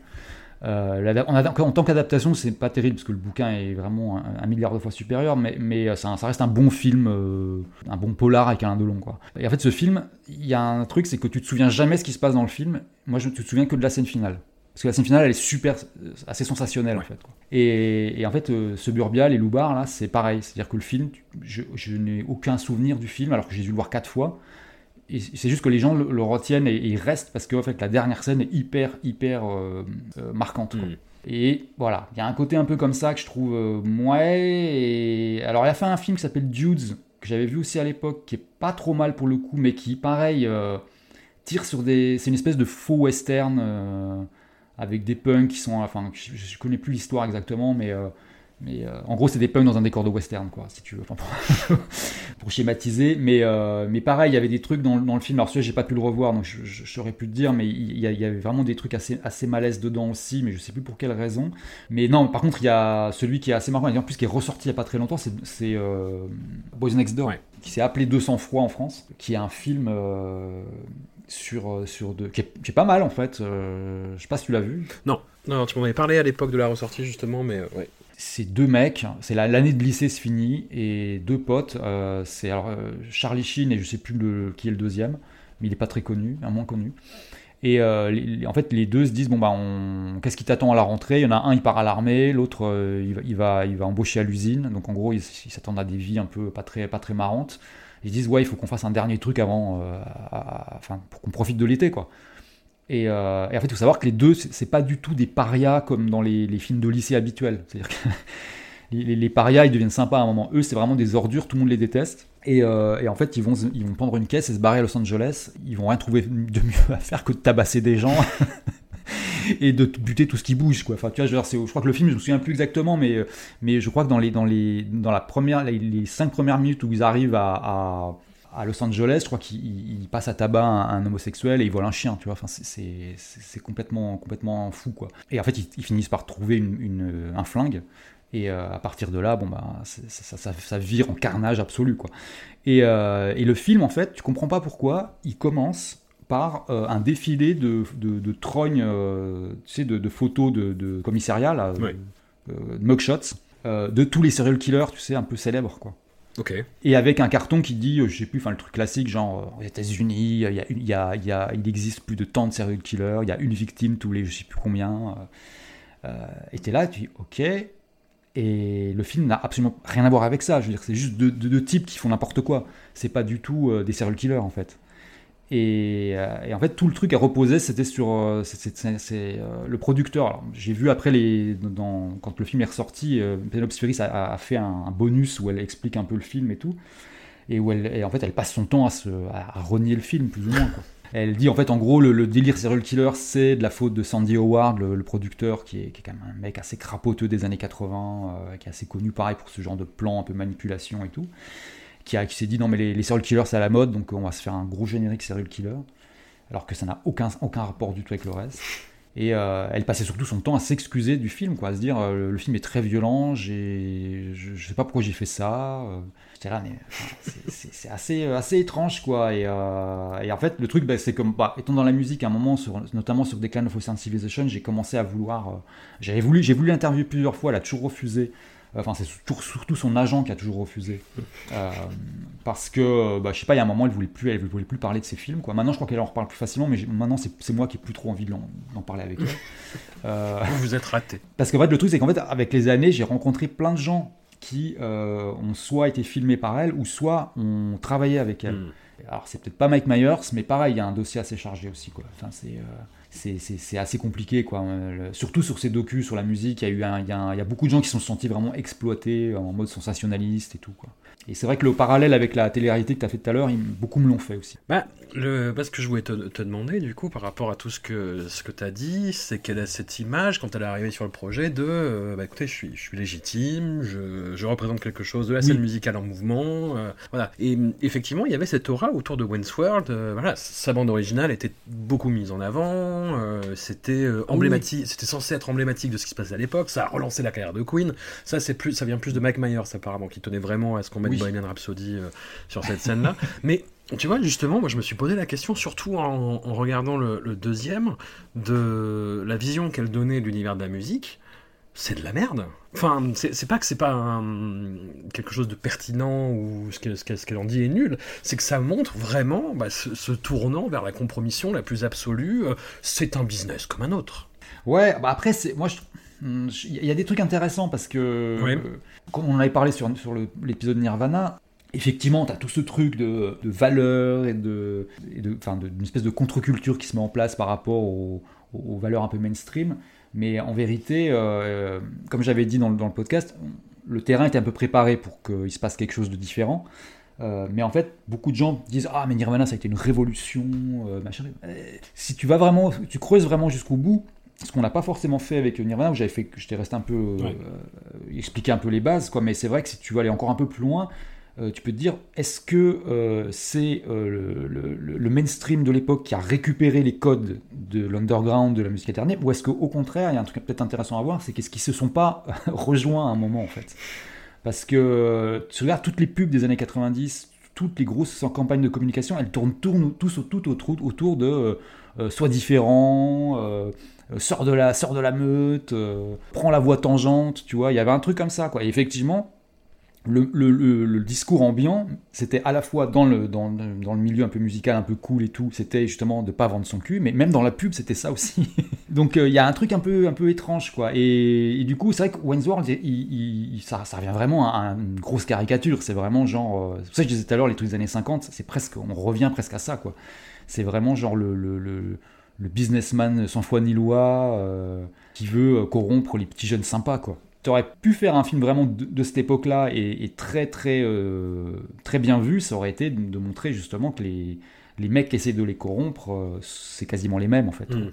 Euh, en, tant qu'adaptation, c'est pas terrible parce que le bouquin est vraiment un, milliard de fois supérieur, mais, mais euh, ça, reste un bon film, euh, un bon polar avec Alain Delon. Quoi. Et en fait, ce film, il y a un truc, c'est que tu te souviens jamais ce qui se passe dans le film. Moi, je, tu te souviens que de la scène finale. Parce que la scène finale, elle est super, assez sensationnelle en fait. Et, en fait, ce Suburbia, les Loubards, là, c'est pareil. C'est-à-dire que le film, je, je n'ai aucun souvenir du film, alors que j'ai dû le voir quatre fois c'est juste que les gens le, retiennent et, ils restent parce que en fait, la dernière scène est hyper, hyper euh, euh, marquante. Mm. Et voilà, il y a un côté un peu comme ça que je trouve euh, Et... Alors, il a fait un film qui s'appelle Dudes, que j'avais vu aussi à l'époque, qui est pas trop mal pour le coup, mais qui, pareil, tire sur des. C'est une espèce de faux western avec des punks qui sont. Enfin, je, je connais plus l'histoire exactement, mais Mais euh, en gros, c'est des punks dans un décor de western, quoi, si tu veux, pour, pour, schématiser. Mais, euh, mais pareil, il y avait des trucs dans, dans le film. Alors, celui-là, j'ai pas pu le revoir, donc je, je, saurais plus te dire, mais il y, avait vraiment des trucs assez, assez malaises dedans aussi, mais je sais plus pour quelle raison. Mais non, par contre, il y a celui qui est assez marrant, et en plus qui est ressorti il y a pas très longtemps, c'est euh, Boys Next Door, qui s'est appelé 200 fois en France, qui est un film sur, sur qui est, pas mal en fait. je sais pas si tu l'as vu. Non, non, tu m'en avais parlé à l'époque de la ressortie justement, mais ouais c'est deux mecs, c'est l'année de lycée se finit, et deux potes, euh, c'est alors euh, Charlie Sheen et je sais plus qui est le deuxième, mais il est pas très connu, un moins connu. Et euh, en fait, les deux se disent bon bah, qu'est-ce qui t'attend à la rentrée? Il y en a un, il part à l'armée, l'autre, il, va, il va embaucher à l'usine. Donc en gros, ils s'attendent à des vies un peu pas très, pas très marrantes. Ils disent ouais, il faut qu'on fasse un dernier truc avant, enfin pour qu'on profite de l'été quoi. Euh, et, en fait, il faut savoir que les deux, c'est pas du tout des parias comme dans les, films de lycée habituels. C'est-à-dire que les, parias, ils deviennent sympas à un moment. Eux, c'est vraiment des ordures, tout le monde les déteste. Et, euh, en fait, ils vont, ils vont prendre une caisse et se barrer à Los Angeles. Ils vont rien trouver de mieux à faire que de tabasser des gens. et de buter tout ce qui bouge. Enfin, tu vois, je, crois que le film, je me souviens plus exactement, mais, mais je crois que dans les dans les dans la première les, cinq premières minutes où ils arrivent à Los Angeles, je crois qu'il passe à tabac un, homosexuel et il vole un chien, tu vois. Enfin, c'est complètement, complètement fou, quoi. Et en fait, ils, finissent par trouver une, un flingue. Et euh, à partir de là, bon bah, ça, ça, ça, vire en carnage absolu, quoi. Et, euh, et, le film, en fait, tu comprends pas pourquoi, il commence par euh, un défilé de, de, de trognes, tu sais, de, photos de, de commissariat, là, mugshots, de tous les serial killers, tu sais, un peu célèbres, quoi. Et avec un carton qui dit, euh, je sais plus, enfin le truc classique, genre aux États-Unis, il, y a, y a, existe plus de tant de serial killers, il y a une victime tous les je sais plus combien. Euh, euh et t'es là, tu dis, ok. Et le film n'a absolument rien à voir avec ça. Je veux dire, c'est juste deux, types qui font n'importe quoi. C'est pas du tout euh, des serial killers en fait. Euh, et, en fait, tout le truc a reposé, c'était sur euh, euh, le producteur. j'ai vu après, les, quand le film est ressorti, Penelope Spheris a, fait un, bonus où elle explique un peu le film et tout. Et où elle, en fait, elle passe son temps à, à renier le film, plus ou moins. Elle dit en fait, en gros, le, délire serial killer, c'est de la faute de Sandy Howard, le, producteur, qui est, qui est, quand même un mec assez crapoteux des années 80, qui est assez connu, pareil, pour ce genre de plan, un peu manipulation et tout qui, s'est dit non mais les, serial killers c'est à la mode donc on va se faire un gros générique serial killer. Alors que ça n'a aucun, aucun rapport du tout avec le reste. Et euh, elle passait surtout son temps à s'excuser du film quoi à se dire euh, le film est très violent j'ai je, sais pas pourquoi j'ai fait ça euh, mais c'est assez assez étrange quoi. Et, en fait le truc bah, c'est comme bah, étant dans la musique à un moment notamment sur Decline of Western Civilization j'ai commencé à vouloir j'avais voulu j'ai voulu l'interviewer plusieurs fois elle a toujours refusé Enfin, c'est surtout son agent qui a toujours refusé. Euh, parce que, bah, je sais pas, il y a un moment, elle voulait plus, elle voulait plus parler de ses films. Quoi. Maintenant, je crois qu'elle en reparle plus facilement, mais maintenant, c'est moi qui ai plus trop envie d'en parler avec elle. Euh, vous vous êtes raté. Parce qu'en fait, le truc, c'est qu'en fait, avec les années, j'ai rencontré plein de gens qui euh, ont soit été filmés par elle, ou soit ont travaillé avec elle. Hmm. Alors, c'est peut-être pas Mike Myers, mais pareil, il y a un dossier assez chargé aussi. Quoi. Enfin, c'est c'est assez compliqué quoi. Surtout sur ces docus sur la musique, il y a eu il y a, beaucoup de gens qui se sont sentis vraiment exploités en mode sensationnaliste et tout quoi. Et c'est vrai que le parallèle avec la télé-réalité que tu as fait tout à l'heure, beaucoup me l'ont fait aussi. Bah, le, ce que je voulais te, demander, du coup, par rapport à tout ce que, ce que tu as dit, c'est qu'elle a cette image, quand elle est arrivée sur le projet, de euh, bah, écoutez, je suis, je suis légitime, je, je représente quelque chose de la scène musicale en mouvement. Euh, voilà. Et effectivement, il y avait cette aura autour de Wayne's World. Euh, voilà, sa bande originale était beaucoup mise en avant, c'était emblématique, c'était censé être emblématique de ce qui se passait à l'époque, ça a relancé la carrière de Queen. Ça, c'est plus, ça vient plus de Mike Myers, apparemment, qui tenait vraiment à ce qu'on mette Bohemian Rhapsody euh, sur cette scène-là. Mais tu vois, justement, moi je me suis posé la question, surtout en, regardant le, deuxième, de la vision qu'elle donnait de l'univers de la musique. C'est de la merde. Enfin, c'est pas que c'est pas quelque chose de pertinent ou ce qu'elle en dit est nul. C'est que ça montre vraiment bah, ce, tournant vers la compromission la plus absolue. Euh, c'est un business comme un autre. Ouais, bah après, moi je il y a des trucs intéressants parce que, comme on en avait parlé sur, sur l'épisode Nirvana, effectivement, tu as tout ce truc de, de valeur et de, d'une espèce de contre-culture qui se met en place par rapport aux, valeurs un peu mainstream. Mais en vérité, euh, comme j'avais dit dans, dans, le podcast, le terrain était un peu préparé pour qu'il se passe quelque chose de différent. Euh, mais en fait, beaucoup de gens disent Ah, mais Nirvana, ça a été une révolution. Euh, machin. Si tu vas vraiment, tu creuses vraiment jusqu'au bout, Ce qu'on n'a pas forcément fait avec Nirvana, où j'avais fait, j'étais resté un peu Ouais. euh, expliquer un peu les bases, quoi. Mais c'est vrai que si tu veux aller encore un peu plus loin, euh, tu peux te dire, est-ce que euh, c'est euh, le, mainstream de l'époque qui a récupéré les codes de l'underground, de la musique alternée, ou est-ce qu'au contraire, il y a un truc peut-être intéressant à voir, c'est qu'est-ce qu'ils se sont pas rejoints à un moment en fait Parce que tu regardes toutes les pubs des années 90, toutes les grosses campagnes de communication, elles tournent, tournent tous tout autour, de sois différent, sors, de la, sors de la meute, prends la voie tangente, tu vois, il y avait un truc comme ça quoi. Et effectivement, le, discours ambiant, c'était à la fois dans le, dans, dans le milieu un peu musical, un peu cool et tout, c'était justement de pas vendre son cul, mais même dans la pub, c'était ça aussi. Donc euh, il y a un truc un peu, un peu étrange, quoi. Et, du coup, c'est vrai que Wayne's World, ça, revient vraiment à, une grosse caricature. C'est vraiment genre. euh, c'est pour ça que je disais tout à l'heure, les trucs des années 50, c'est presque, on revient presque à ça, quoi. C'est vraiment genre le, le, businessman sans foi ni loi euh, qui veut corrompre les petits jeunes sympas, quoi. Tu aurais pu faire un film vraiment de, de cette époque-là et, et très très euh, très bien vu, ça aurait été de, de montrer justement que les, les mecs qui essaient de les corrompre, euh, c'est quasiment les mêmes en fait. Mm.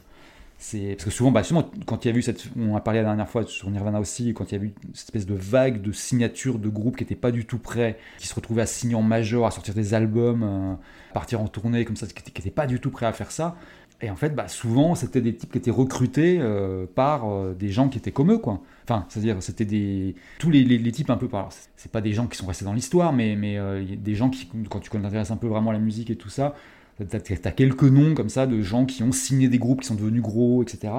C'est parce que souvent, bah, justement, quand il y a vu cette, on a parlé la dernière fois sur Nirvana aussi, quand il y a eu cette espèce de vague de signatures de groupes qui n'étaient pas du tout prêts, qui se retrouvaient à signer en major, à sortir des albums, euh, à partir en tournée comme ça, qui n'étaient pas du tout prêts à faire ça. Et en fait, bah, souvent, c'était des types qui étaient recrutés euh, par euh, des gens qui étaient comme eux, quoi. Enfin, c'est-à-dire, c'était des tous les, types un peu par. C'est pas des gens qui sont restés dans l'histoire, mais mais euh, des gens qui, quand tu t'intéresses un peu vraiment à la musique et tout ça, t'as as quelques noms comme ça de gens qui ont signé des groupes qui sont devenus gros, etc.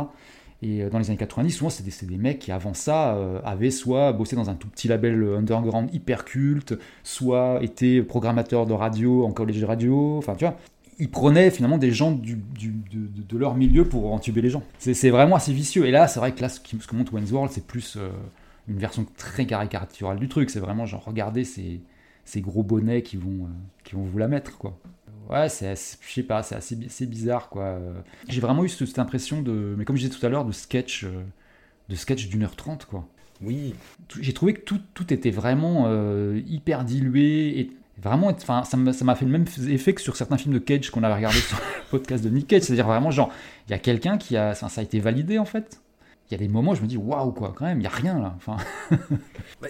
Et dans les années 90, souvent, c'est des, mecs qui, avant ça, avaient soit bossé dans un tout petit label underground hyper culte, soit été programmateurs de radio en collège de radio. Enfin, tu vois, ils prenaient finalement des gens du, du- de, leur milieu pour entuber les gens. C'est vraiment assez vicieux. Et là, c'est vrai que là, ce, qui- ce que montre Wayne's World, c'est plus euh, une version très caricaturale du truc. C'est vraiment genre, regardez ces, ces gros bonnets qui vont, euh, qui vont vous la mettre, quoi. Ouais, c'est, je sais pas, c'est assez, bizarre, quoi. Euh, J'ai vraiment eu cette, impression de, mais comme je disais tout à l'heure, de sketch, de sketch d'une heure trente, quoi. Oui. J'ai trouvé que tout, tout était vraiment euh, hyper dilué et vraiment, enfin, ça m'a fait le même effet que sur certains films de Cage qu'on avait regardé sur le podcast de Nick Cage, c'est-à-dire vraiment genre, il y a quelqu'un qui a, ça, ça a été validé en fait. Il y a des moments où je me dis waouh quoi, quand même, il y a rien là. Enfin,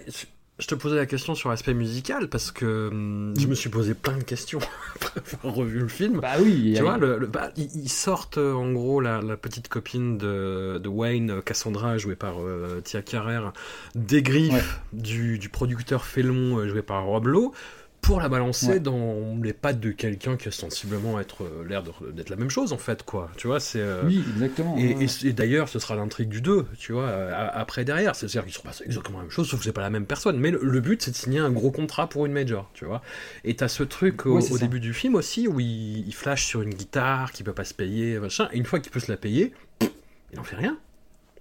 je- te posais la question sur l'aspect musical parce que hum, je me suis posé plein de questions après avoir revu le film. bah oui, Tu a- vois, le, le- bah, ils, sortent euh, en gros la, la petite copine de, de Wayne, euh, Cassandra, jouée par euh, Tia Carrère, des griffes du, du producteur Félon, euh, joué par Rob Lowe, pour la balancer Ouais. dans les pattes de quelqu'un qui a sensiblement être euh, l'air d'être la même chose en fait, quoi. Tu vois, c'est. euh, oui, exactement. et, ouais. et- et d'ailleurs, ce sera l'intrigue du 2, tu vois, euh, après derrière. C'est-à-dire qu'ils sont pas exactement la même chose, sauf que c'est pas la même personne. Mais le, le but, c'est de signer un gros contrat pour une major, tu vois. Et t'as ce truc au, Ouais, c'est au début du film aussi, où il, il flash sur une guitare qui peut pas se payer, machin. Et une fois qu'il peut se la payer, il en fait rien.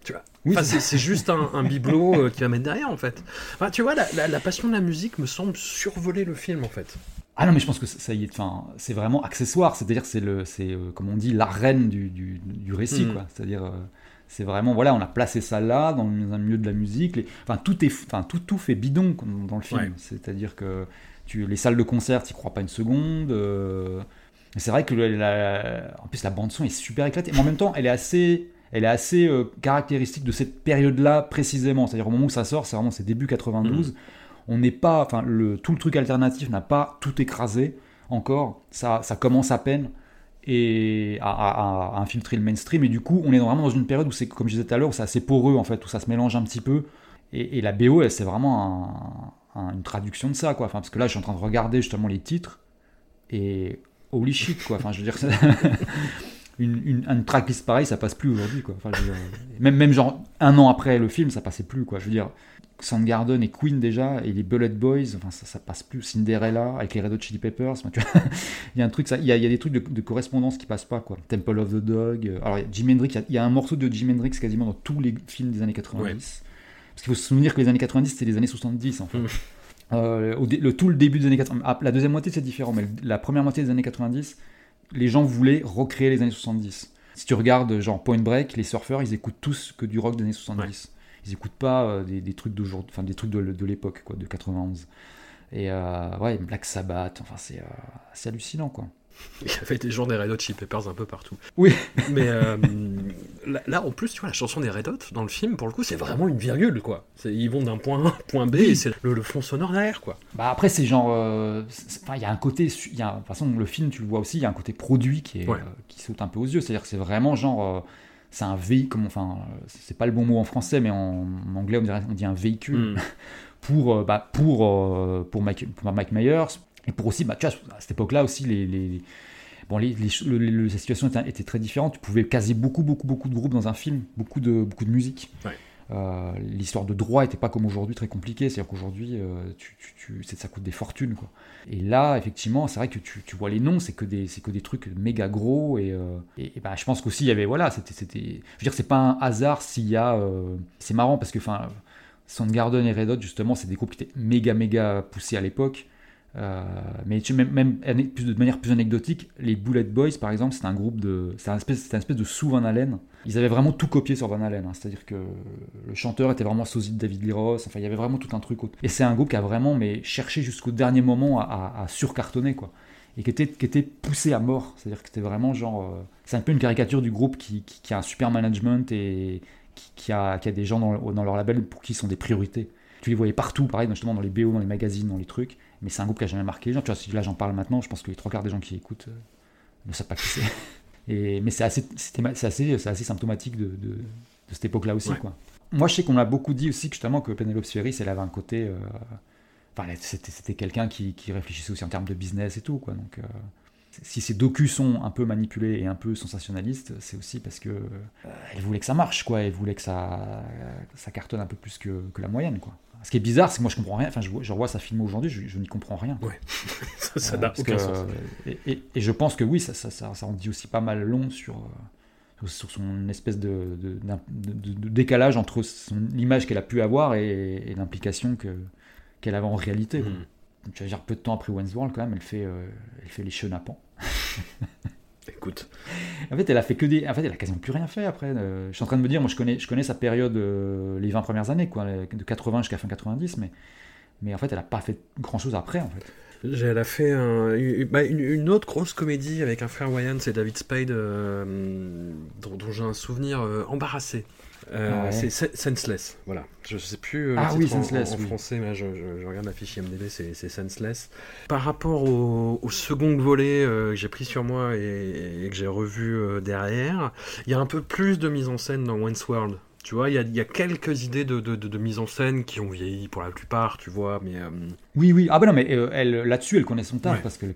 Tu vois. Oui, Enfin, c'est juste un, un bibelot euh, qui va mettre derrière, en fait. Enfin, tu vois, la, la- la passion de la musique me semble survoler le film, en fait. Ah non, mais je pense que ça y est, enfin, c'est vraiment accessoire, c'est-à-dire c'est le, c'est euh, comme on dit l'arène du, du, du récit, Mm. quoi. C'est-à-dire, euh, c'est vraiment, voilà, on a placé ça là, dans un milieu de la musique. les- Enfin, tout est, enfin, tout, tout fait bidon dans le film. Ouais. C'est-à-dire que tu, les salles de concert, tu crois pas une seconde. c'est vrai que la- en plus la bande son est super éclatée, mais en même temps, elle est assez, elle est assez euh, caractéristique de cette période-là précisément. C'est-à-dire au moment où ça sort, c'est vraiment c'est début 92 on n'est pas, enfin, le, tout le truc alternatif n'a pas tout écrasé encore. Ça, ça commence à peine et à, à- à infiltrer le mainstream. Et du coup, on est vraiment dans une période où c'est, comme je disais tout à l'heure, où c'est assez poreux en fait, où ça se mélange un petit peu. Et, et la BO, c'est vraiment un- un- une traduction de ça, quoi. Enfin, parce que là, je suis en train de regarder justement les titres et holy shit, quoi. Enfin, je veux dire, une, une, une tracklist pareille, ça passe plus aujourd'hui, quoi. Enfin, je veux dire, même, même genre un an après le film, ça passait plus, quoi. Je veux dire, Soundgarden et Queen déjà, et les Bullet Boys, enfin ça, ça passe plus. Cinderella avec les Red Hot Chili Peppers, enfin, tu vois, il y a un truc, ça, il y a, il y a des trucs de, de correspondance qui passent pas quoi. Temple of the Dog. euh, Alors il y a Jimi Hendrix, il y a- il y, a un morceau de Jimi Hendrix quasiment dans tous les films des années 90. Ouais. Parce qu'il faut se souvenir que les années 90 c'était les années 70 en fait. Mm. Euh, le, tout le début des années 90, ah, la deuxième moitié c'est différent, mais la première moitié des années 90, les gens voulaient recréer les années 70. Si tu regardes genre Point Break, les surfeurs ils écoutent tous que du rock des années 70. Ils écoutent pas euh, des, des trucs d'aujourd'hui, enfin des trucs de, de l'époque quoi, de 91. Et euh, ouais, Black Sabbath, enfin c'est euh, c'est hallucinant quoi. Il y avait des gens des Red Hot Chili Peppers un peu partout. Oui. Mais euh, là, là, en plus, tu vois, la chanson des Red Hot, dans le film, pour le coup, c'est vraiment une virgule, quoi. C'est- Ils vont d'un point A à un point B, et c'est le, le fond sonore derrière, quoi. Bah après, c'est genre. euh, il y a un côté. Y a, de toute façon, le film, tu le vois aussi, il y a un côté produit qui, est, Ouais. euh, qui saute un peu aux yeux. C'est-à-dire que c'est vraiment genre. euh, c'est un véhicule. Enfin, c'est pas le bon mot en français, mais en, en anglais, on, dirait, on dit un véhicule Mm. pour, euh, bah, pour, euh, pour, Mike, pour Mike Myers. Et pour aussi, bah, tu vois, à cette époque-là aussi, les. les- Bon, les, les, ch- le- le- la situation était, était très différente. Tu pouvais caser beaucoup, beaucoup, beaucoup de groupes dans un film, beaucoup de, beaucoup de musique. Ouais. Euh, l'histoire de droit était pas comme aujourd'hui très compliquée. C'est-à-dire qu'aujourd'hui, euh, tu, tu, ça coûte des fortunes. Quoi. Et là, effectivement, c'est vrai que tu, tu vois les noms, c'est que des, que des trucs méga gros. Et, euh, et, et bah, je pense qu'aussi, il y avait, voilà, c'était, je veux dire, c'est pas un hasard s'il y a, c'est marrant parce que, enfin, Soundgarden et Red Hot, justement, c'est des groupes qui étaient méga, méga poussés à l'époque. Euh, mais même, même de manière plus anecdotique, les Bullet Boys, par exemple, c'est un groupe de, c'est un espèce, espèce de sous Van Halen. Ils avaient vraiment tout copié sur Van Halen, hein. c'est-à-dire que le chanteur était vraiment sosie de David Lee. Enfin, il y avait vraiment tout un truc. autour. Et c'est un groupe qui a vraiment, mais cherché jusqu'au dernier moment à, surcartonner, quoi. Et qui était, qui était poussé à mort. C'est-à-dire que c'était vraiment genre, euh, c'est un peu une caricature du groupe qui, qui- a un super management et qui, qui a des gens dans, dans leur label pour qui ils sont des priorités. Tu les voyais partout, pareil, justement dans les BO, dans les magazines, dans les trucs. Mais c'est un groupe qui a jamais marqué gens. Tu vois, si là j'en parle maintenant, je pense que les trois quarts des gens qui écoutent euh, ne savent pas qui c'est. Et, mais c'est assez, assez, c'est assez symptomatique de, de- de cette époque-là aussi. Ouais. Quoi. Moi, je sais qu'on a beaucoup dit aussi que, justement que Penelope Ferris, elle avait un côté. euh, Enfin, c'était, c'était quelqu'un qui, qui réfléchissait aussi en termes de business et tout. Quoi. Donc, euh, si ces docus sont un peu manipulés et un peu sensationnalistes, c'est aussi parce que euh, elle voulait que ça marche, quoi. Elle voulait que ça, ça cartonne un peu plus que, que la moyenne, quoi. Ce qui est bizarre, c'est que moi je comprends rien. Enfin, je, vois- je revois sa film aujourd'hui, je, je n'y comprends rien. Ça ça Euh, n'a aucun que, sens. euh, Et, et- et je pense que oui, ça, ça, ça, ça en dit aussi pas mal long sur, euh, sur son espèce de, de, d'im- de- de- de décalage entre l'image qu'elle a pu avoir et, et l'implication que, qu'elle avait en réalité. Mm. Tu vas dire, peu de temps après World, quand même, elle fait, euh, elle fait les chenapans. Écoute, En fait, elle a fait que des. En fait, elle a quasiment plus rien fait après. Euh, je suis en train de me dire, moi, je connais, je connais sa période, euh, les 20 premières années, quoi, de 80 jusqu'à fin 90, mais, mais en fait, elle a pas fait grand chose après, en fait. Elle a fait un- une, bah, une- une autre grosse comédie avec un frère Wyan, c'est David Spade, euh, dont, dont j'ai un souvenir euh, embarrassé. Euh, Ah ouais. C'est Se- Senseless, voilà. Je sais plus euh, Ah oui, en- Senseless, en, en oui. français, mais je, je- je regarde la fiche IMDb, c'est Senseless. Par rapport au, au second volet euh, que j'ai pris sur moi et, et que j'ai revu euh, derrière, il y a un peu plus de mise en scène dans Wayne's World. Tu vois, il y a, il y a quelques idées de, de- de- de mise en scène qui ont vieilli pour la plupart, tu vois, mais euh, Oui, oui. Ah ben non, mais euh, elle, là-dessus, elle connaît son taf Ouais. parce qu'elle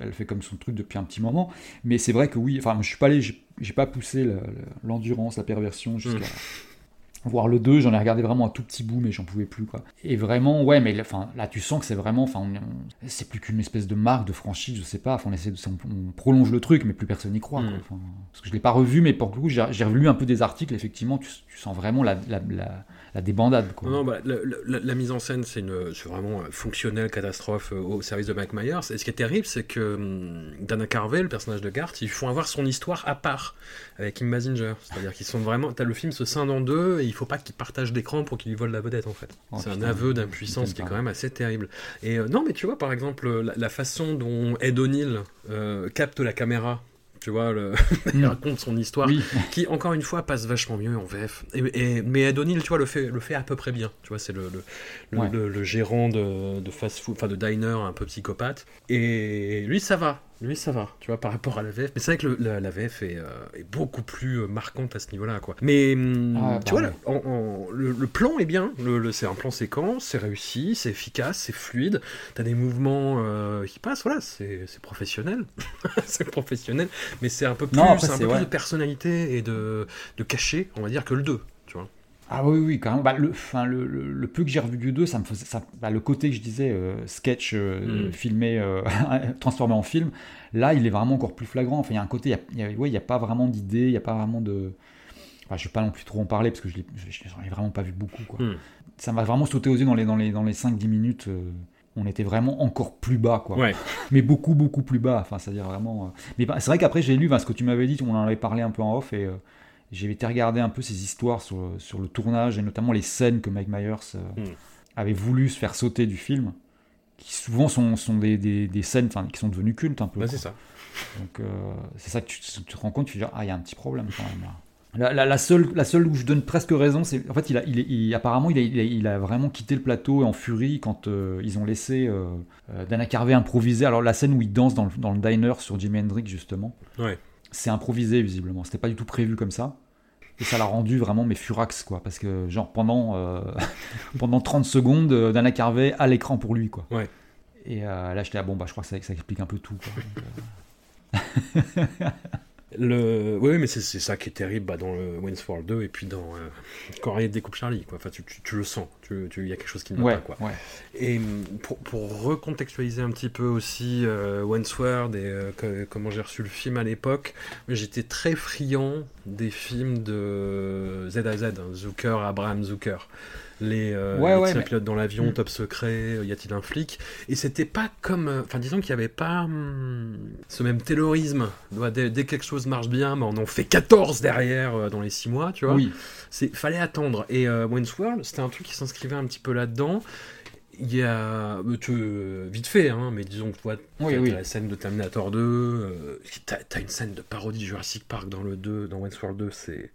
elle fait comme son truc depuis un petit moment. Mais c'est vrai que oui. Enfin, je suis pas allé, j'ai j'ai pas poussé le- le- l'endurance, la perversion jusqu'à Mm. voir le 2. J'en ai regardé vraiment un tout petit bout, mais j'en pouvais plus quoi. Et vraiment, ouais, mais enfin, là, tu sens que c'est vraiment, enfin, c'est plus qu'une espèce de marque, de franchise, je sais pas. Enfin, on essaie de, on, on prolonge le truc, mais plus personne n'y croit. quoi. Mm. Enfin, parce que je l'ai pas revu, mais pour le coup, j'ai relu un peu des articles. Effectivement, tu, tu sens vraiment la, la, la, la débandade. Quoi. Non, non, bah, la, mise en scène, c'est vraiment euh, fonctionnel, catastrophe euh, au service de Mike Myers. Et ce qui est terrible, c'est que hum, Dana Carvey, le personnage de Garth, ils font avoir son histoire à part avec Kim Basinger. C'est-à-dire qu'ils sont vraiment. T'as le film se scinde en deux et il faut pas qu'ils partagent d'écran pour qu'ils lui volent la vedette en fait. Oh, c'est un aveu d'impuissance qui est quand même assez terrible. Et euh, non, mais tu vois, par exemple, la, la façon dont Ed O'Neill euh, capte la caméra. Tu vois, le... il Mm. raconte son histoire Oui. qui encore une fois passe vachement mieux en VF. Et, et- mais Ed O'Neill, tu vois, le fait, le fait à peu près bien. Tu vois, c'est le, le, le- Ouais. le- le gérant de, de fast-food, enfin de diner un peu psychopathe. Et lui, ça va. Lui, ça va, tu vois, par rapport à la VF. Mais c'est vrai que le- la, la VF est, euh, est beaucoup plus euh, marquante à ce niveau-là, quoi. Mais hum, Ah, tu vois, là, le, le plan est bien. Le, c'est un plan séquence, c'est réussi, c'est efficace, c'est fluide. T'as des mouvements euh, qui passent, voilà, c'est professionnel. c'est professionnel. Mais c'est un peu plus, Non, après, un peu plus de personnalité et de, de cachet, on va dire, que le 2. Ah oui, oui, quand même. Bah, le, enfin, le, le, le peu que j'ai revu du 2, ça me faisait. Ça, bah, le côté que je disais, euh, sketch euh, Mm. filmé, euh, transformé en film, là, il est vraiment encore plus flagrant. Enfin, il y a un côté, il a- ouais, n'y a pas vraiment d'idée, il n'y a pas vraiment de. Enfin, je ne vais pas non plus trop en parler parce que je je- j'en ai vraiment pas vu beaucoup. Quoi. Mm. Ça m'a vraiment sauté aux yeux dans les, dans les, dans les 5-10 minutes. on était vraiment encore plus bas, quoi. Ouais. Mais beaucoup, beaucoup plus bas. Enfin, c'est-à-dire vraiment. Mais bah, c'est vrai qu'après, j'ai lu ce que tu m'avais dit, on en avait parlé un peu en off et. J'ai été regarder un peu ces histoires sur, sur le tournage et notamment les scènes que Mike Myers euh, Mm. avait voulu se faire sauter du film, qui souvent sont, sont des, des, des scènes qui sont devenues cultes un peu. Quoi. c'est ça. Donc euh, c'est ça que tu, tu te rends compte, tu te dis ah il y a un petit problème quand même là. La, la- la seule, la seule où je donne presque raison, c'est en fait il a, il, apparemment il a, il, a, il a vraiment quitté le plateau en furie quand euh, ils ont laissé euh, Dana Carvey improviser. Alors la scène où il danse dans le, dans le diner sur Jimi Hendrix justement, Ouais. c'est improvisé visiblement. C'était pas du tout prévu comme ça. Et ça l'a rendu vraiment mais furax quoi, parce que genre pendant euh, pendant 30 secondes, euh, Dana Carvey à l'écran pour lui quoi. Ouais. Et euh, là j'étais ah bon bah je crois que ça, ça explique un peu tout quoi. Euh, Le... Oui, mais c'est ça qui est terrible bah, dans le Wayne's World 2 et puis dans euh, Quand Harriet découpe Charlie. Quoi. Enfin, tu, tu, tu le sens, il tu, y a quelque chose qui ne va ouais, pas. Quoi. ouais. Et hum, pour, pour recontextualiser un petit peu aussi euh, et euh, que- comment j'ai reçu le film à l'époque, j'étais très friand des films de Z à Z, hein, Zucker, Abraham Zucker. Les, euh, Ouais, ouais, mais- pilotes dans l'avion, Mm. top secret, euh, y a-t-il un flic? Et c'était pas comme. euh, Enfin, disons qu'il n'y avait pas hum, ce même taylorisme. Ouais, Dès, dès que quelque chose marche bien, bah, on en fait 14 derrière euh, dans les 6 mois, tu vois. Oui, C'est fallait attendre. Et euh, Wayne's World, c'était un truc qui s'inscrivait un petit peu là-dedans. Il y a euh, tu, vite fait, hein, mais disons que toi, Oui, t'as oui. la scène de Terminator 2, euh, t'as as une scène de parodie de Jurassic Park dans le 2, dans Wayne's World 2, c'est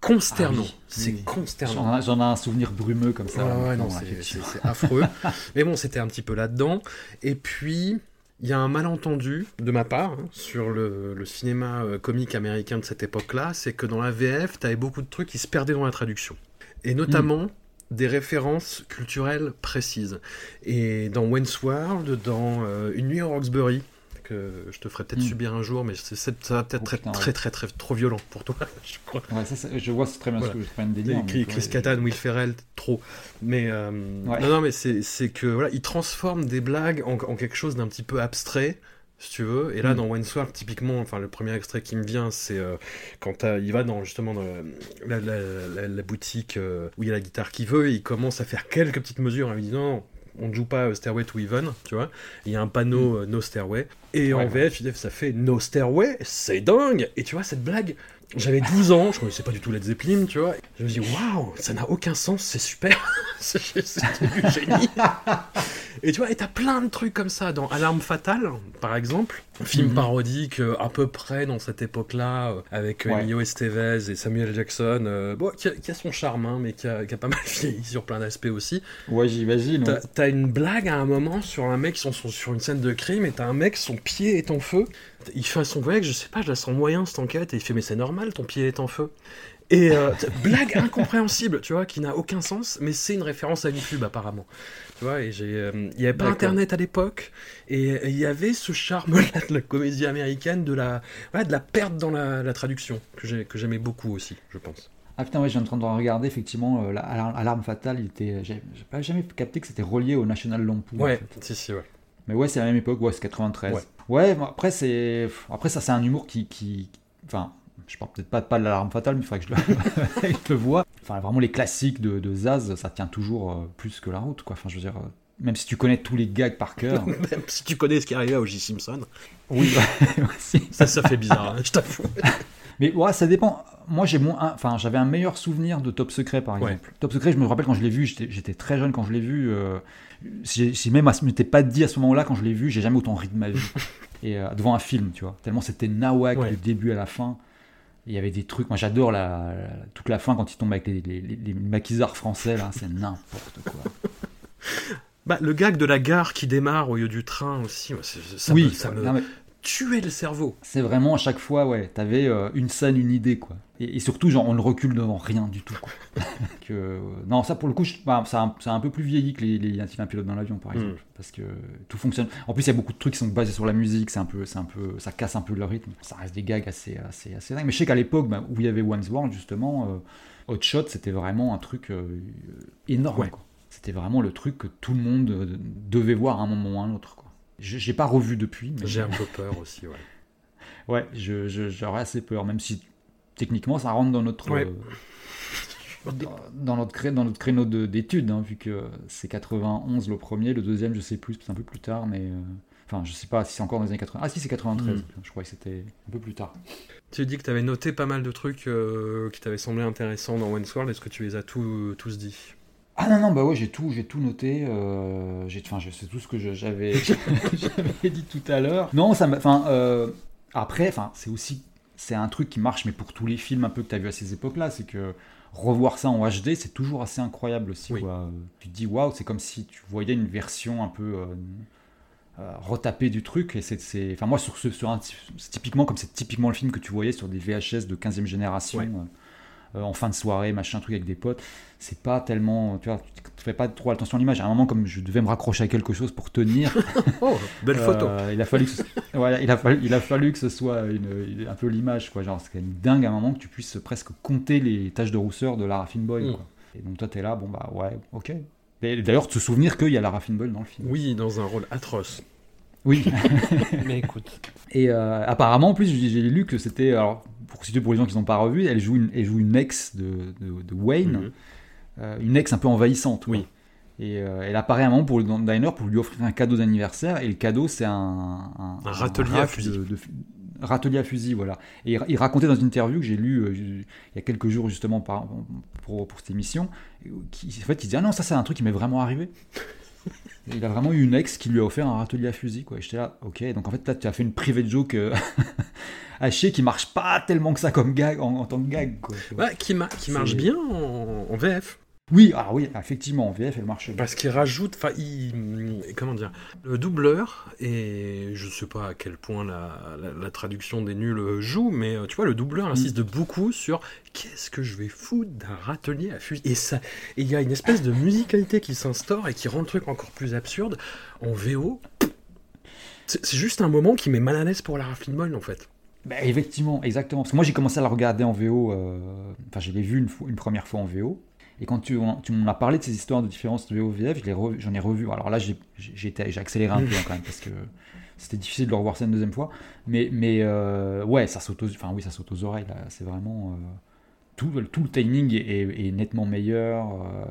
consternant. Ah oui, c'est oui. consternant. J'en ai- J'en ai un souvenir brumeux comme ça. Ouais, non, c'est- effectivement. c'est c'est affreux. Mais bon, c'était un petit peu là-dedans. Et puis, il y a un malentendu de ma part hein, sur le, le cinéma euh, comique américain de cette époque-là, c'est que dans la VF, t'avais beaucoup de trucs qui se perdaient dans la traduction. Et notamment des références culturelles précises. Et dans Wayne's World, dans euh, Une nuit à Roxbury, que je te ferai peut-être Mm. subir un jour, mais ça va peut-être Oh, être putain, très, ouais. très, très, trop violent pour toi, je crois. Ouais, ça, ça- je vois très bien Voilà. ce que je prends délire. Chris, Chris ouais, Kattan, Will Ferrell, trop. Mais euh, non, non, mais c'est que voilà, il transforme des blagues en, en quelque chose d'un petit peu abstrait, si tu veux. Et là, Mm. dans Wayne's World, typiquement, enfin, le premier extrait qui me vient, c'est euh, quand il va dans justement dans la, la- la- la boutique euh, où il y a la guitare qu'il veut, et il commence à faire quelques petites mesures. Il dit non. On ne joue pas euh, Stairway to Heaven, tu vois. Il y a un panneau euh, No Stairway. Et en Ouais. VF, ça fait No Stairway, c'est dingue Et tu vois, cette blague, j'avais 12 ans, je connaissais pas du tout Led Zeppelin, tu vois. Je me dis, waouh, ça n'a aucun sens, c'est super, c'est du génie. Et tu vois, et t'as plein de trucs comme ça dans Alarme Fatale, par exemple, un film Mhm. parodique euh, à peu près dans cette époque-là, euh, avec euh, Ouais. Emilio Estevez et Samuel Jackson, euh, bon, qui a, qui a son charme, hein, mais qui a, qui a pas mal vieilli sur plein d'aspects aussi. Ouais, j'imagine. T'as ouais. une blague à un moment sur un mec sont sur une scène de crime et t'as un mec, son pied est en feu. Il fait son collègue, je sais pas, je la sens moyen cette enquête, et il fait mais c'est normal, ton pied est en feu. Et euh, blague incompréhensible, tu vois, qui n'a aucun sens, mais c'est une référence à pub apparemment. Tu vois, et j'ai, euh, il y avait pas internet à l'époque, et il y avait ce charme-là de la comédie américaine, de la, voilà, de la perte dans la, la traduction, que j'ai- j'aimais beaucoup aussi, je pense. Ah putain, ouais, suis en train de regarder, effectivement, euh, la- Alarme, Fatale, il était. J'ai j'ai pas jamais capté que c'était relié au National Lampoon. en Ouais, fait. si, si, ouais. Mais ouais, c'est la même époque, ouais, c'est 93. Ouais. Ouais, bon, après, c'est. Après, ça, c'est un humour qui. qui... Enfin, je parle peut-être pas, pas de l'alarme fatale, mais il faudrait que je le, je le vois. Enfin, vraiment, les classiques de, de Zaz, ça tient toujours euh, plus que la route, quoi. Enfin, je veux dire, euh, même si tu connais tous les gags par cœur. Même si tu connais ce qui arrivait à O.J. Simpson, oui, bah, ça, ça fait bizarre, hein, je t'avoue. Mais ouais, ça dépend. Moi, j'ai moins. Enfin, j'avais un meilleur souvenir de Top Secret, par Ouais. exemple. Top Secret, je me rappelle quand je l'ai vu, j'étais très jeune quand je l'ai vu. euh, si, si même à ce m'était pas dit à ce moment-là, quand je l'ai vu, j'ai jamais autant ri de ma vie. Et euh, devant un film, tu vois. Tellement c'était nawak Ouais. du début à la fin. Il y avait des trucs. Moi, j'adore la, la- toute la fin quand il tombe avec les, les, les- les maquisards français, là. C'est n'importe quoi. Bah, le gag de la gare qui démarre au lieu du train aussi, ça oui, me, ça me non, mais tuait le cerveau. c'est vraiment à chaque fois, ouais. T'avais euh, une scène, une idée, quoi. Et, et surtout, genre, on ne recule devant rien du tout, quoi. que, euh, non, ça, pour le coup, je- bah, ça, a- ça a un peu plus vieilli que les, les un pilote dans l'avion, par Mm. exemple. Parce que tout fonctionne. En plus, il y a beaucoup de trucs qui sont basés sur la musique, c'est un peu, c'est un peu, ça casse un peu le rythme. Ça reste des gags assez, assez, assez dingues. Mais je sais qu'à l'époque, bah, où il y avait One's World, justement, euh, Hot Shot, c'était vraiment un truc énorme, Ouais. quoi. C'était vraiment le truc que tout le monde devait voir à un moment ou à un autre, J'ai j'ai pas revu depuis, mais J'ai un peu peur aussi, ouais. Ouais, je, je- j'aurais assez peur, même si techniquement ça rentre dans notre, Ouais. euh, dans, notre, cré- dans notre créneau de- d'études, hein, vu que c'est 91 le premier, le deuxième je sais plus, c'est un peu plus tard, mais euh, enfin je sais pas si c'est encore dans les années 80. Ah si c'est 93, Mm. je crois que c'était un peu plus tard. Tu dis que tu avais noté pas mal de trucs euh, qui t'avaient semblé intéressants dans Wayne's World, est-ce que tu les as tous, tous dit? Ah non, non, bah ouais, j'ai tout, j'ai tout noté. Euh, j'ai, enfin, je sais tout ce que j'avais, dit tout à l'heure. Non, ça enfin, euh, après, enfin, c'est aussi, c'est un truc qui marche, mais pour tous les films un peu que tu as vu à ces époques-là, c'est que revoir ça en HD, c'est toujours assez incroyable aussi. Oui. quoi. Tu te dis, waouh, c'est comme si tu voyais une version un peu euh, euh, retapée du truc. Et c'est, enfin, moi, sur ce, sur un, typiquement comme c'est typiquement le film que tu voyais sur des VHS de 15e génération. Ouais. Euh, en fin de soirée, machin, truc avec des potes, c'est pas tellement. Tu vois, tu fais pas trop attention à l'image. À un moment, comme je devais me raccrocher à quelque chose pour tenir, Oh, belle photo. euh, il, a fallu que ce... voilà, il, a fallu, il a fallu que ce soit une, un peu l'image. quoi. Genre, c'est quand même dingue à un moment que tu puisses presque compter les taches de rousseur de Lara Finn Boyle. Mm. quoi. Et donc, toi, t'es là, bon, bah ouais, ok. Et D'ailleurs, te souvenir qu'il y a Lara Finn Boyle dans le film. Oui, dans un rôle atroce. Oui. Mais écoute. Et euh, apparemment, en plus, j'ai lu que c'était. Alors, pour situer pour les gens qui n'ont pas revu, elle joue une, elle joue une ex de, de, de Wayne, Mhm. euh, une ex un peu envahissante. quoi. Oui. Et euh, elle apparaît à un moment pour, le diner pour lui offrir un cadeau d'anniversaire. Et le cadeau, c'est un, un, Un râtelier à rack fusil. de- râtelier à fusil, voilà. Et il, il racontait dans une interview que j'ai lue euh, il y a quelques jours, justement, par, pour, pour cette émission, qui, en fait, il disait Ah non, ça, c'est un truc qui m'est vraiment arrivé. Il a vraiment eu une ex qui lui a offert un râtelier à fusil, quoi. Et j'étais là, ok. Donc en fait, là, tu as fait une private joke euh, hachée qui marche pas tellement que ça comme gag, en, en tant que gag, quoi. Ouais, qui, ma- qui marche bien en, en VF. Oui, alors oui, effectivement, en VF, elle marche. Parce qu'il rajoute, enfin, comment dire, le doubleur, et je sais pas à quel point la, la, la traduction des nuls joue, mais euh, tu vois, le doubleur insiste beaucoup sur qu'est-ce que je vais foutre d'un râtelier à fusil. Et ça, il y a une espèce de musicalité qui s'instaure et qui rend le truc encore plus absurde. En VO, c'est juste un moment qui met mal à l'aise pour Lara Flynn Boyle, en fait. Bah, effectivement, exactement. Parce que moi, j'ai commencé à la regarder en VO. euh, Enfin, je l'ai vu une, une première fois en VO. Et quand tu, tu m'en as parlé de ces histoires de différence de VO-VF, j'en ai, revu. Alors là, j'ai accéléré un peu hein, quand même parce que c'était difficile de le revoir ça une deuxième fois. Mais, mais euh, ouais, ça saute aux, enfin, oui, ça saute aux oreilles. C'est vraiment. euh, tout, tout le timing est, est- est nettement meilleur. euh,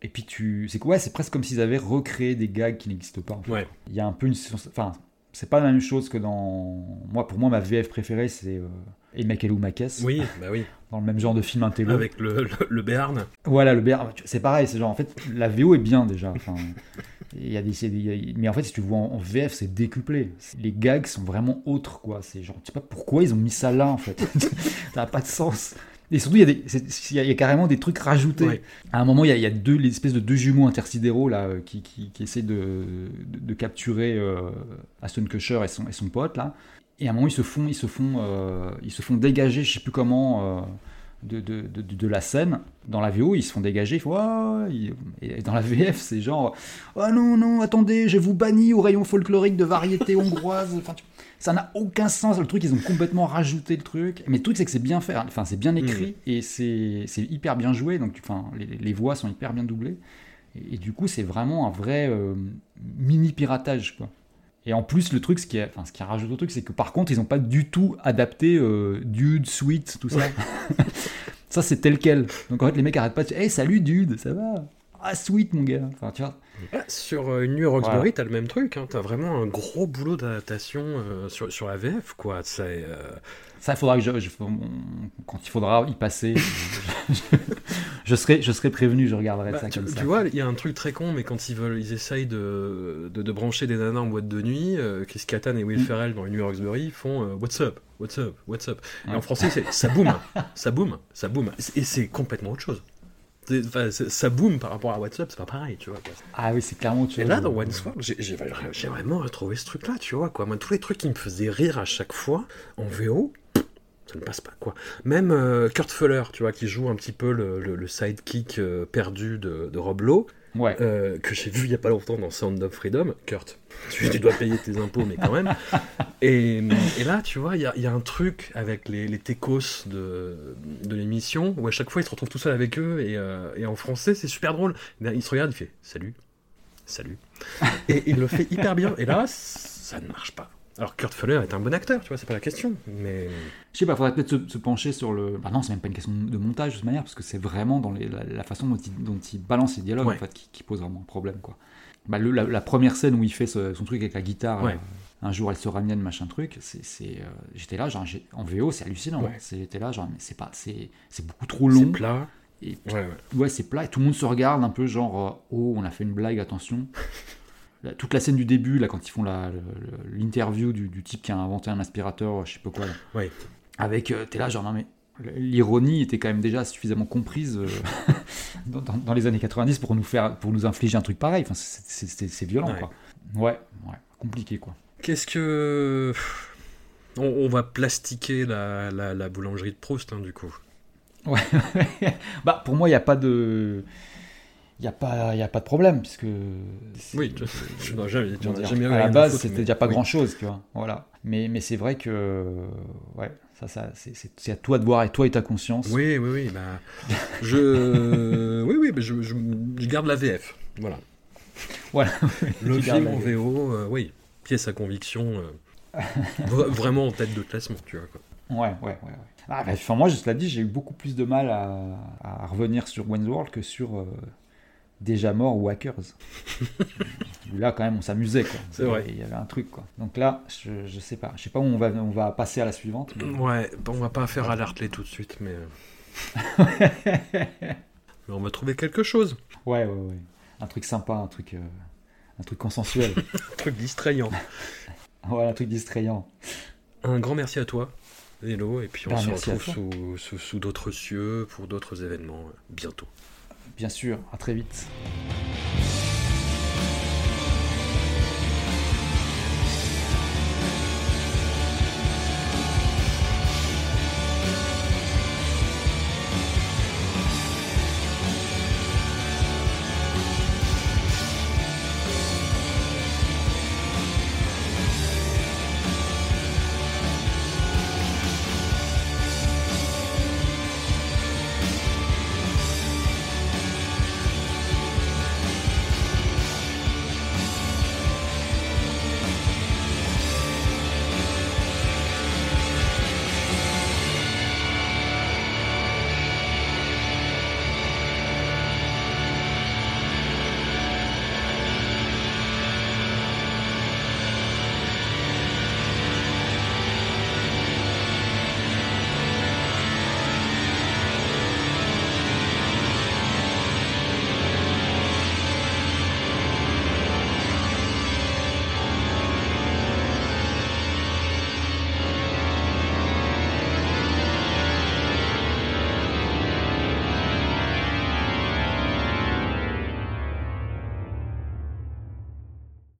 et puis tu. C'est quoi ouais, c'est presque comme s'ils avaient recréé des gags qui n'existent pas. en fait. Ouais. Il y a un peu une. Enfin, c'est pas la même chose que dans. Moi, pour moi, ma VF préférée, c'est. Euh, et Makelou Makes, Oui, bah oui. dans le même genre de film intello. Avec le, le, le Béarn. Voilà, le BR, c'est pareil, c'est genre, en fait, la VO est bien déjà. Enfin, il y a des, y a- mais en fait, si tu vois en, en VF, c'est décuplé. Les gags sont vraiment autres, quoi. C'est genre, je sais pas pourquoi ils ont mis ça là, en fait. ça n'a pas de sens. Et surtout, il y, a des- c'est- il y a- il y a carrément des trucs rajoutés. Ouais. À un moment, il y a, il y a deux, l'espèce de deux jumeaux intersidéraux là, euh, qui, qui, qui essaient de, de, de capturer euh, Aston Kutcher et son, et son pote là. Et à un moment, ils se font, ils se font, euh, ils se font dégager, je sais plus comment, euh, de, de, de, de la scène. Dans la VO, ils se font dégager. Ils font, ils- et dans la VF, c'est genre, oh non, non, attendez, je vous bannis au rayon folklorique de variété hongroise. Enfin, tu- ça n'a aucun sens. Le truc, ils ont complètement rajouté le truc. Mais le truc, c'est que c'est bien fait. hein. Enfin, c'est bien écrit et c'est hyper bien joué. Donc, enfin, les, les voix sont hyper bien doublées. Et, et du coup, c'est vraiment un vrai euh, mini piratage, quoi. Et en plus, le truc, ce qui, est, enfin, ce qui rajoute au truc, c'est que par contre, ils n'ont pas du tout adapté euh, Dude, Sweet, tout ça. ça, c'est tel quel. Donc en fait, les mecs arrêtent pas de dire Hey, salut Dude, ça va? Ah, Sweet, mon gars. Enfin, tu vois. Ah, sur euh, Une nuit à Roxbury, Voilà. t'as le même truc. Hein. T'as vraiment un gros boulot d'adaptation euh, sur, sur la VF, quoi. C'est, euh, Ça, faudra que je, quand il faudra y passer, je, je- je serai, je serai prévenu, je regarderai bah, ça tu, comme tu ça. vois, il y a un truc très con, mais quand ils veulent, ils essayent de, de, de brancher des nanas en boîte de nuit, euh, Chris Kattan et Will Mm. Ferrell dans Une nuit à Roxbury font euh, What's up? What's up? What's up? Et Ouais. en français, c'est ça boum, ça boum, ça boum. Et c'est complètement autre chose. Enfin, ça boum par rapport à What's up, c'est pas pareil, tu vois. quoi. Ah oui, c'est clairement autre Et là, dans Once World, j'ai vraiment retrouvé ce truc-là, tu vois, quoi. Moi, tous les trucs qui me faisaient rire à chaque fois, en VO, ça ne passe pas, quoi. Même euh, Kurt Fuller, tu vois, qui joue un petit peu le, le- le sidekick euh, perdu de, de Rob Lowe, Ouais. euh, que j'ai vu il y a pas longtemps dans Sound of Freedom. Kurt, tu, tu dois payer tes impôts, mais quand même. Et, et là, tu vois, il y a, il y a un truc avec les, les techos de, de l'émission, où à chaque fois, il se retrouve tout seul avec eux, et, euh, et en français, c'est super drôle. Il se regarde, il fait « Salut, salut ». Et il le fait hyper bien. Et là, ça ne marche pas. Alors Kurt Fuller est un bon acteur, tu vois, c'est pas la question. Mais Je sais pas, faudrait peut-être se, se pencher sur le. Bah non, c'est même pas une question de montage de toute manière, parce que c'est vraiment dans les- la, la façon dont il, dont il balance les dialogues Ouais. en fait, qui, qui pose vraiment un problème quoi. Bah, le- la, la première scène où il fait ce- son truc avec la guitare, Ouais. euh, un jour elle sera mienne, machin truc, c'est, c'est, euh, j'étais là, genre, en VO c'est hallucinant. Ouais. C'est- J'étais là, genre, mais c'est pas, c'est, c'est beaucoup trop c'est long. plat. Et Ouais, ouais. ouais, c'est plat et tout le monde se regarde un peu genre euh, oh on a fait une blague attention. Là, toute la scène du début là quand ils font la- l'interview du, du type qui a inventé un aspirateur je sais pas quoi là. Ouais. avec euh, t'es là genre non mais l'ironie était quand même déjà suffisamment comprise euh, dans, dans- dans les années 90 pour nous faire pour nous infliger un truc pareil enfin c'est- violent Ouais. quoi ouais ouais compliqué quoi Qu'est-ce que. On, on va plastiquer la, la, la boulangerie de Proust, hein, du coup. Ouais. bah pour moi il y a pas de il y a pas y a pas de problème puisque Oui, tu, tu n'as jamais, tu dire, jamais à la base, c'était mais- déjà pas oui. grand chose, tu vois. Voilà. Mais, mais c'est vrai que, ouais, ça, ça, c'est- à toi de voir et toi et ta conscience. Oui, oui, oui. Bah, je, oui, oui, bah, je, je, je garde la VF. Voilà. Voilà. Le film en VO, euh, oui, pièce à conviction, euh, vra- vraiment en tête de classement, tu vois. Quoi. Ouais, ouais, ouais. ouais. Ah, bah, enfin, moi, je te l'ai dit, j'ai eu beaucoup plus de mal à, à revenir sur Wayne's World que sur euh, Déjà Mort ou Hackers. Où là, quand même, on s'amusait, quoi. C'est vrai. Il y avait un truc, quoi. Donc là, je, je sais pas. Je sais pas où on va, on va passer à la suivante. mais- Ouais, bon, on va pas faire Alertley tout de suite, mais. euh, mais on va trouver quelque chose. Ouais, ouais, ouais. Un truc sympa, un truc, euh, un truc consensuel. Un truc distrayant. voilà, un truc distrayant. Un grand merci à toi, Hello, et puis on Ben, se à retrouve sous, sous, sous d'autres cieux pour d'autres événements euh, bientôt bien sûr, à très vite.